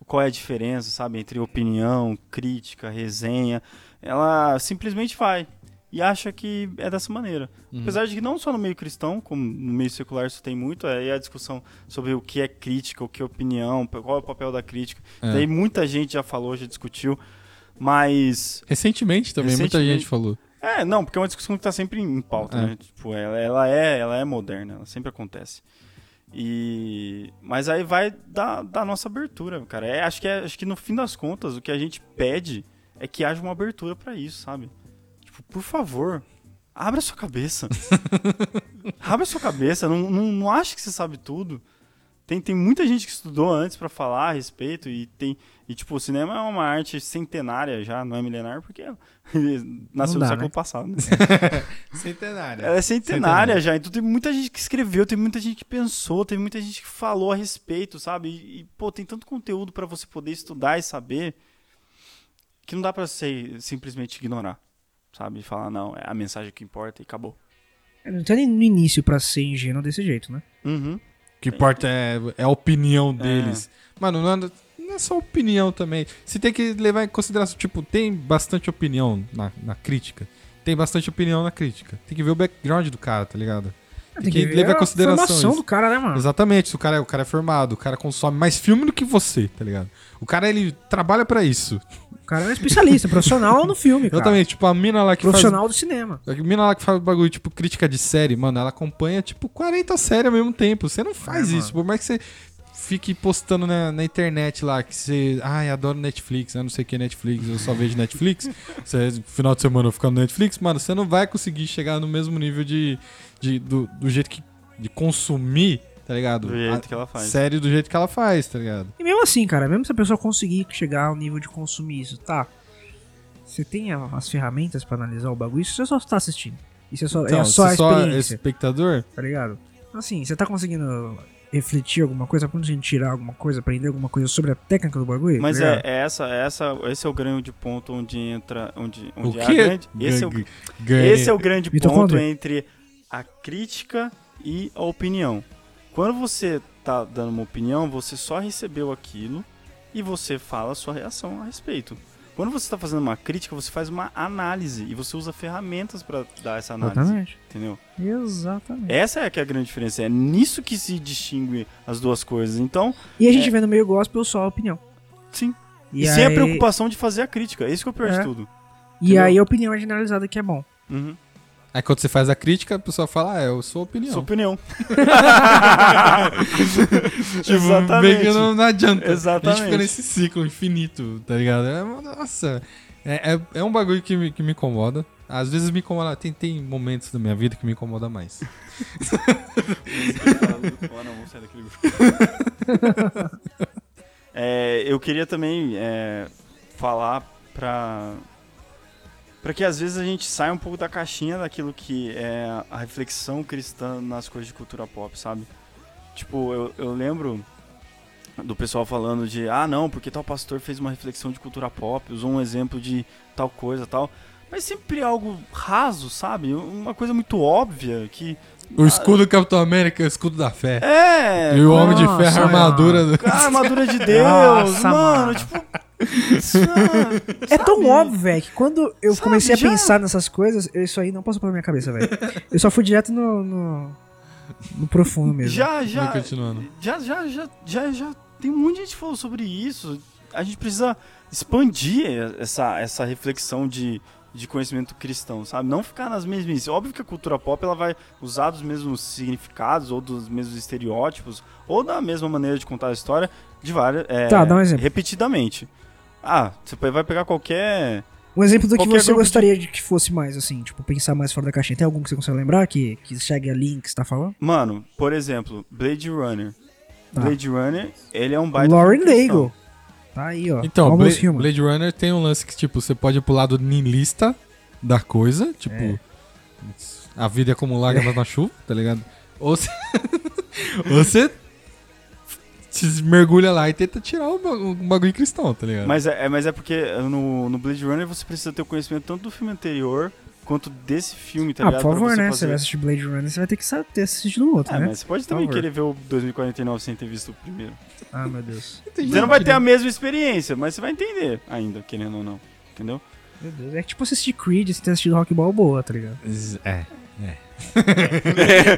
C: qual é a diferença, sabe, entre opinião, crítica, resenha. Ela simplesmente vai e acha que é dessa maneira. Apesar de que não só no meio cristão, como no meio secular isso tem muito, é aí a discussão sobre o que é crítica, o que é opinião, qual é o papel da crítica.
B: É.
C: Daí muita gente já falou, já discutiu, mas
B: Recentemente também, muita
C: Recentemente.
B: gente falou.
C: É, não, porque é uma discussão que tá sempre em pauta,
B: É.
C: né? Tipo, ela, ela é, ela é moderna, ela sempre acontece. E mas aí vai da, da nossa abertura, cara. É, acho que é, acho que no fim das contas o que a gente pede é que haja uma abertura pra isso, sabe? Tipo, por favor, abra sua cabeça. [LAUGHS] abra sua cabeça, não, não, não ache que você sabe tudo. Tem, tem muita gente que estudou antes pra falar a respeito e tem e tipo, o cinema é uma arte centenária já, não é milenar porque [LAUGHS] nasceu
D: Não
C: no
D: dá,
C: século
D: né?
C: passado. né? [LAUGHS]
B: Centenária.
C: Ela é centenária já, então tem muita gente que escreveu, tem muita gente que pensou, tem muita gente que falou a respeito, sabe? E, e, pô, tem tanto conteúdo pra você poder estudar e saber que não dá pra você simplesmente ignorar, sabe? E falar, não, é a mensagem que importa e acabou.
D: Não tem nem no início pra ser ingênuo desse jeito, né?
C: Uhum.
B: Que importa é, é a opinião deles. Mano, não é, não é só opinião também. Você tem que levar em consideração, tipo, tem bastante opinião na, na crítica. Tem bastante opinião na crítica. Tem que ver o background do cara, tá ligado? Tem, que,
D: ver
B: levar em
D: a
B: consideração
D: formação
B: isso.
D: do cara, né, mano?
B: Exatamente, se o cara, é, o cara é formado, o cara consome mais filme do que você, tá ligado? O cara, ele trabalha pra isso.
D: O cara é um especialista, profissional no filme, cara.
B: Exatamente, tipo, a mina lá que
D: Profissional do cinema.
B: faz... A mina lá que faz bagulho, tipo, crítica de série, mano, ela acompanha, tipo, 40 séries ao mesmo tempo. Você não faz
D: É,
B: isso, por mais que você fique postando na, na internet lá que você... Ai, adoro Netflix, eu não sei o que é Netflix, eu só vejo Netflix. [LAUGHS] Você, final de semana eu ficar no Netflix, mano, você não vai conseguir chegar no mesmo nível de... de do, do jeito que... de consumir, tá ligado?
C: Do jeito
B: A
C: que ela faz.
B: Série do jeito que ela faz, tá ligado?
D: E mesmo assim, cara, mesmo se a pessoa conseguir chegar ao nível de consumir isso, tá? Você tem a- as ferramentas pra analisar o bagulho, isso você só tá assistindo. Isso é só, é só a
B: você só é
D: experiência,
B: espectador,
D: tá ligado? Assim, você tá conseguindo refletir alguma coisa, tá conseguindo tirar alguma coisa, aprender alguma coisa sobre a técnica do bagulho?
C: Mas
D: tá
C: é, é essa, é essa, esse é o grande ponto onde entra, onde,
B: o
C: onde é a
B: quê?
C: grande, esse é o, Esse é o grande ponto entre a crítica e a opinião. Quando você tá dando uma opinião, você só recebeu aquilo e você fala a sua reação a respeito. Quando você está fazendo uma crítica, você faz uma análise e você usa ferramentas para dar essa análise,
D: Exatamente.
C: entendeu?
D: Exatamente.
C: Essa é que é a grande diferença, é nisso que se distingue as duas coisas. Então,
D: E a gente
C: É.
D: vê no meio gospel só a opinião.
C: sim.
D: E,
C: E, sem a
D: aí-
C: preocupação de fazer a crítica, esse que é o pior
D: É.
C: de tudo.
D: E
C: entendeu?
D: aí a opinião é generalizada que é bom.
C: Uhum.
B: Aí quando você faz a crítica, a pessoa fala, ah, eu sou opinião.
C: Sua opinião. [LAUGHS]
B: Tipo,
C: Exatamente.
B: meio que não, não adianta. A
C: Exatamente.
B: gente fica nesse ciclo infinito, tá ligado? É, nossa, é, é, é um bagulho que me, que me incomoda. Às vezes me incomoda, tem, tem momentos da minha vida que me incomoda mais. [LAUGHS]
C: É, eu queria também é, falar pra, pra que às vezes a gente saia um pouco da caixinha daquilo que é a reflexão cristã nas coisas de cultura pop, sabe? Tipo, eu, eu lembro do pessoal falando de, ah não, porque tal pastor fez uma reflexão de cultura pop, usou um exemplo de tal coisa tal. Mas sempre algo raso, sabe? Uma coisa muito óbvia que.
B: O escudo do Capitão América é o escudo da fé.
C: É!
B: e o Homem de Ferro, a armadura. do-
C: A armadura de [LAUGHS] Deus,
D: Nossa,
C: mano,
D: mano.
C: tipo. É-
D: É tão óbvio, velho, que quando eu
C: Sabe,
D: comecei a
C: já-
D: pensar nessas coisas, isso aí não passou pela minha cabeça, velho. Eu só fui direto no, no, no profundo mesmo.
C: Já, já,
B: continuando.
C: já, já, já, já, já tem um monte de gente que falou sobre isso. A gente precisa expandir essa, essa reflexão de, de conhecimento cristão, sabe? Não ficar nas mesmas. Óbvio que a cultura pop ela vai usar dos mesmos significados ou dos mesmos estereótipos ou da mesma maneira de contar a história de várias, é,
D: Tá, dá um exemplo.
C: repetidamente. Ah, você vai pegar qualquer
D: Um exemplo do que
C: Qualquer
D: você gostaria de... que fosse mais, assim, tipo, pensar mais fora da caixinha. Tem algum que você consegue lembrar que, que chegue ali em que você tá falando?
C: Mano, por exemplo, Blade Runner.
D: Tá.
C: Blade Runner, ele é um baita
D: Lauren. Daigle. Tá aí, ó.
B: Então, Bla-
D: Human.
B: Blade Runner tem um lance que, tipo, você pode ir pro lado niilista da coisa, tipo,
D: É.
B: a vida é como lágrimas [LAUGHS] na chuva, tá ligado? Ou você, [LAUGHS] ou você se mergulha lá e tenta tirar o, o bagulho cristão, tá ligado?
C: Mas é, é- mas é porque no, no Blade Runner você precisa ter o conhecimento tanto do filme anterior quanto desse filme, tá
D: ah,
C: ligado?
D: por favor,
C: você
D: né?
C: fazer-
D: Você vai assistir Blade Runner, você vai ter que ter assistido o outro,
C: É,
D: né?
C: mas você pode
D: Por
C: também
D: favor.
C: querer ver o 2049 sem ter visto o primeiro.
D: Ah, meu Deus. [LAUGHS]
C: Você não vai ter a mesma experiência, mas você vai entender ainda, querendo ou não. Entendeu?
D: Meu Deus. É tipo assistir Creed sem ter assistido Rock Balboa, tá ligado?
B: É, é.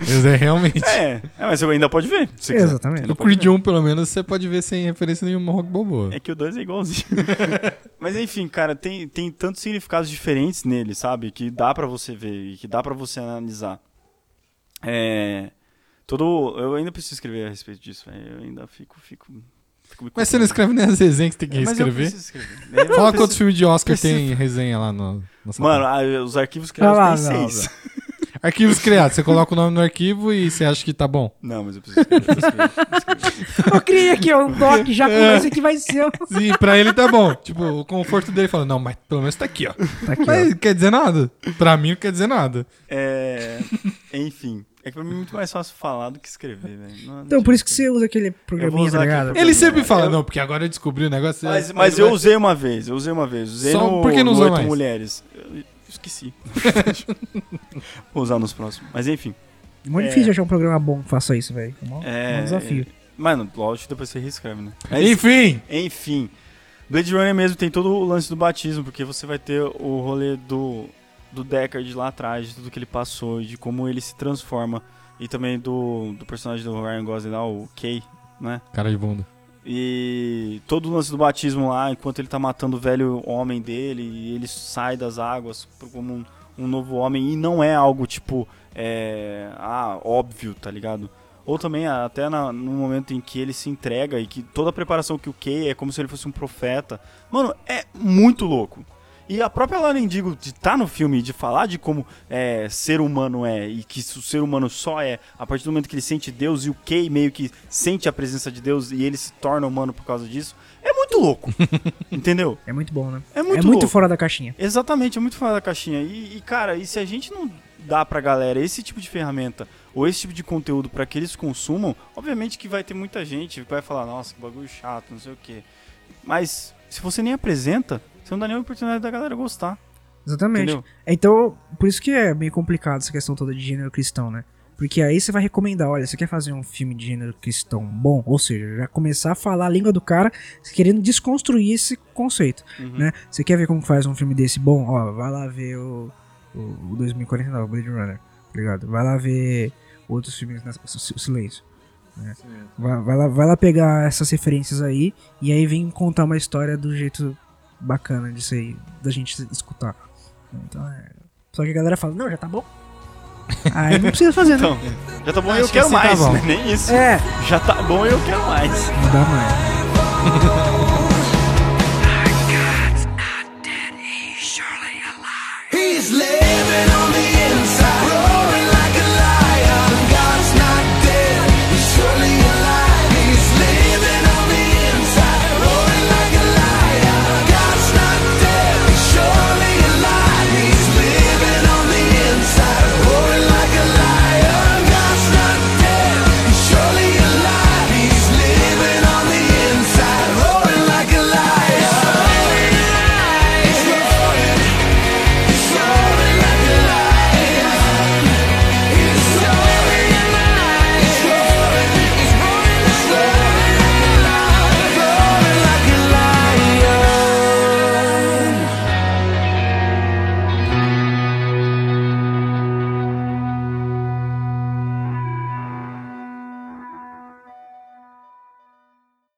B: Mas é realmente.
C: É, é, mas você ainda pode ver.
D: Exatamente.
B: No
C: pode
B: Creed
C: ver.
B: 1, pelo menos, você pode ver sem referência nenhuma rock boboa.
C: É que o 2 é igualzinho. [LAUGHS] Mas enfim, cara, tem, tem tantos significados diferentes nele, sabe? Que dá pra você ver e que dá pra você analisar. É. Todo. Eu ainda preciso escrever a respeito disso, velho. Eu ainda fico. fico,
B: Mas você não escreve nem as resenhas que tem que
C: eu
B: reescrever?
C: preciso escrever. Eu
B: Fala
C: preciso-
B: quantos filmes de Oscar
C: preciso-
B: tem resenha lá no. na sua
C: Mano, ah, os arquivos criados
D: Ah lá,
C: tem
D: não,
C: seis.
B: Arquivos criados. Você coloca o nome no arquivo e você acha que tá bom.
C: Não, mas eu preciso escrever. eu preciso escrever.
D: Eu [LAUGHS] criei aqui, ó, um doc, já começa que vai ser. ó.
B: Sim, pra ele tá bom. Tipo, o conforto dele fala, não, mas pelo menos tá aqui, ó.
D: Tá aqui, ó.
B: Mas quer dizer nada. Pra mim não quer dizer nada.
C: É. Enfim. É que pra mim é muito mais fácil falar do que escrever, velho.
D: Então, por isso que você usa aquele
C: Eu
D: programinha, tá ligado?
C: programa.
B: Ele sempre
C: Eu-
B: fala, não, porque agora eu descobri o negócio.
C: Mas, mas eu usei uma vez, eu usei uma vez. Usei
B: Só-
C: no,
B: por que não usou
C: Oito
B: mais?
C: Mulheres. Eu esqueci. [LAUGHS] Vou usar nos próximos. Mas enfim.
D: É muito
C: É.
D: difícil achar um programa bom que faça isso, velho. É um,
C: É,
D: um desafio.
C: Mano, lógico, depois você reescreve, né? Mas,
B: Enfim.
C: enfim. Blade Runner mesmo tem todo o lance do batismo, porque você vai ter o rolê do, do Deckard lá atrás, de tudo que ele passou, de como ele se transforma. E também do, do personagem do Ryan Gosling lá, o Kay, né?
B: Cara de bunda.
C: E todo o lance do batismo lá, enquanto ele tá matando o velho homem dele, e ele sai das águas como um, um novo homem, e não é algo tipo, é, ah, óbvio, tá ligado? Ou também até na- no momento em que ele se entrega e que toda a preparação que o Kay é como se ele fosse um profeta. Mano, é muito louco. E a própria Lauren Digo de estar no filme, de falar de como é, ser humano é e que o ser humano só é a partir do momento que ele sente Deus e o Kay meio que sente a presença de Deus e ele se torna humano por causa disso, é muito louco. [LAUGHS] entendeu?
D: É muito bom, né?
C: É muito
D: é muito
C: louco.
D: fora da caixinha.
C: Exatamente, é muito fora da caixinha. E, e, cara, e se a gente não dá pra galera esse tipo de ferramenta ou esse tipo de conteúdo pra que eles consumam, obviamente que vai ter muita gente que vai falar, nossa, que bagulho chato, não sei o quê. Mas se você nem apresenta, você não dá nenhuma oportunidade da galera gostar.
D: Exatamente.
C: Entendeu?
D: Então, por isso que é meio complicado essa questão toda de gênero cristão, né? Porque aí você vai recomendar, olha, você quer fazer um filme de gênero cristão bom? Ou seja, já começar a falar a língua do cara, querendo desconstruir esse conceito,
C: Uhum.
D: né? Você quer ver como faz um filme desse bom? Ó, vai lá ver o, o, o 2049, o Blade Runner, tá ligado? Vai lá ver outros filmes, nessa- o Silêncio. né? Vai, vai lá, vai lá pegar essas referências aí e aí vem contar uma história do jeito bacana disso aí, da gente escutar. Então é. Só que a galera fala, não, já tá bom. Aí não precisa fazer, né?
C: Então, já tá bom e eu
B: que
C: quero
B: tá
C: mais, né? [LAUGHS] Nem isso.
D: É,
C: Já tá bom e eu quero mais.
D: não dá mais. [LAUGHS]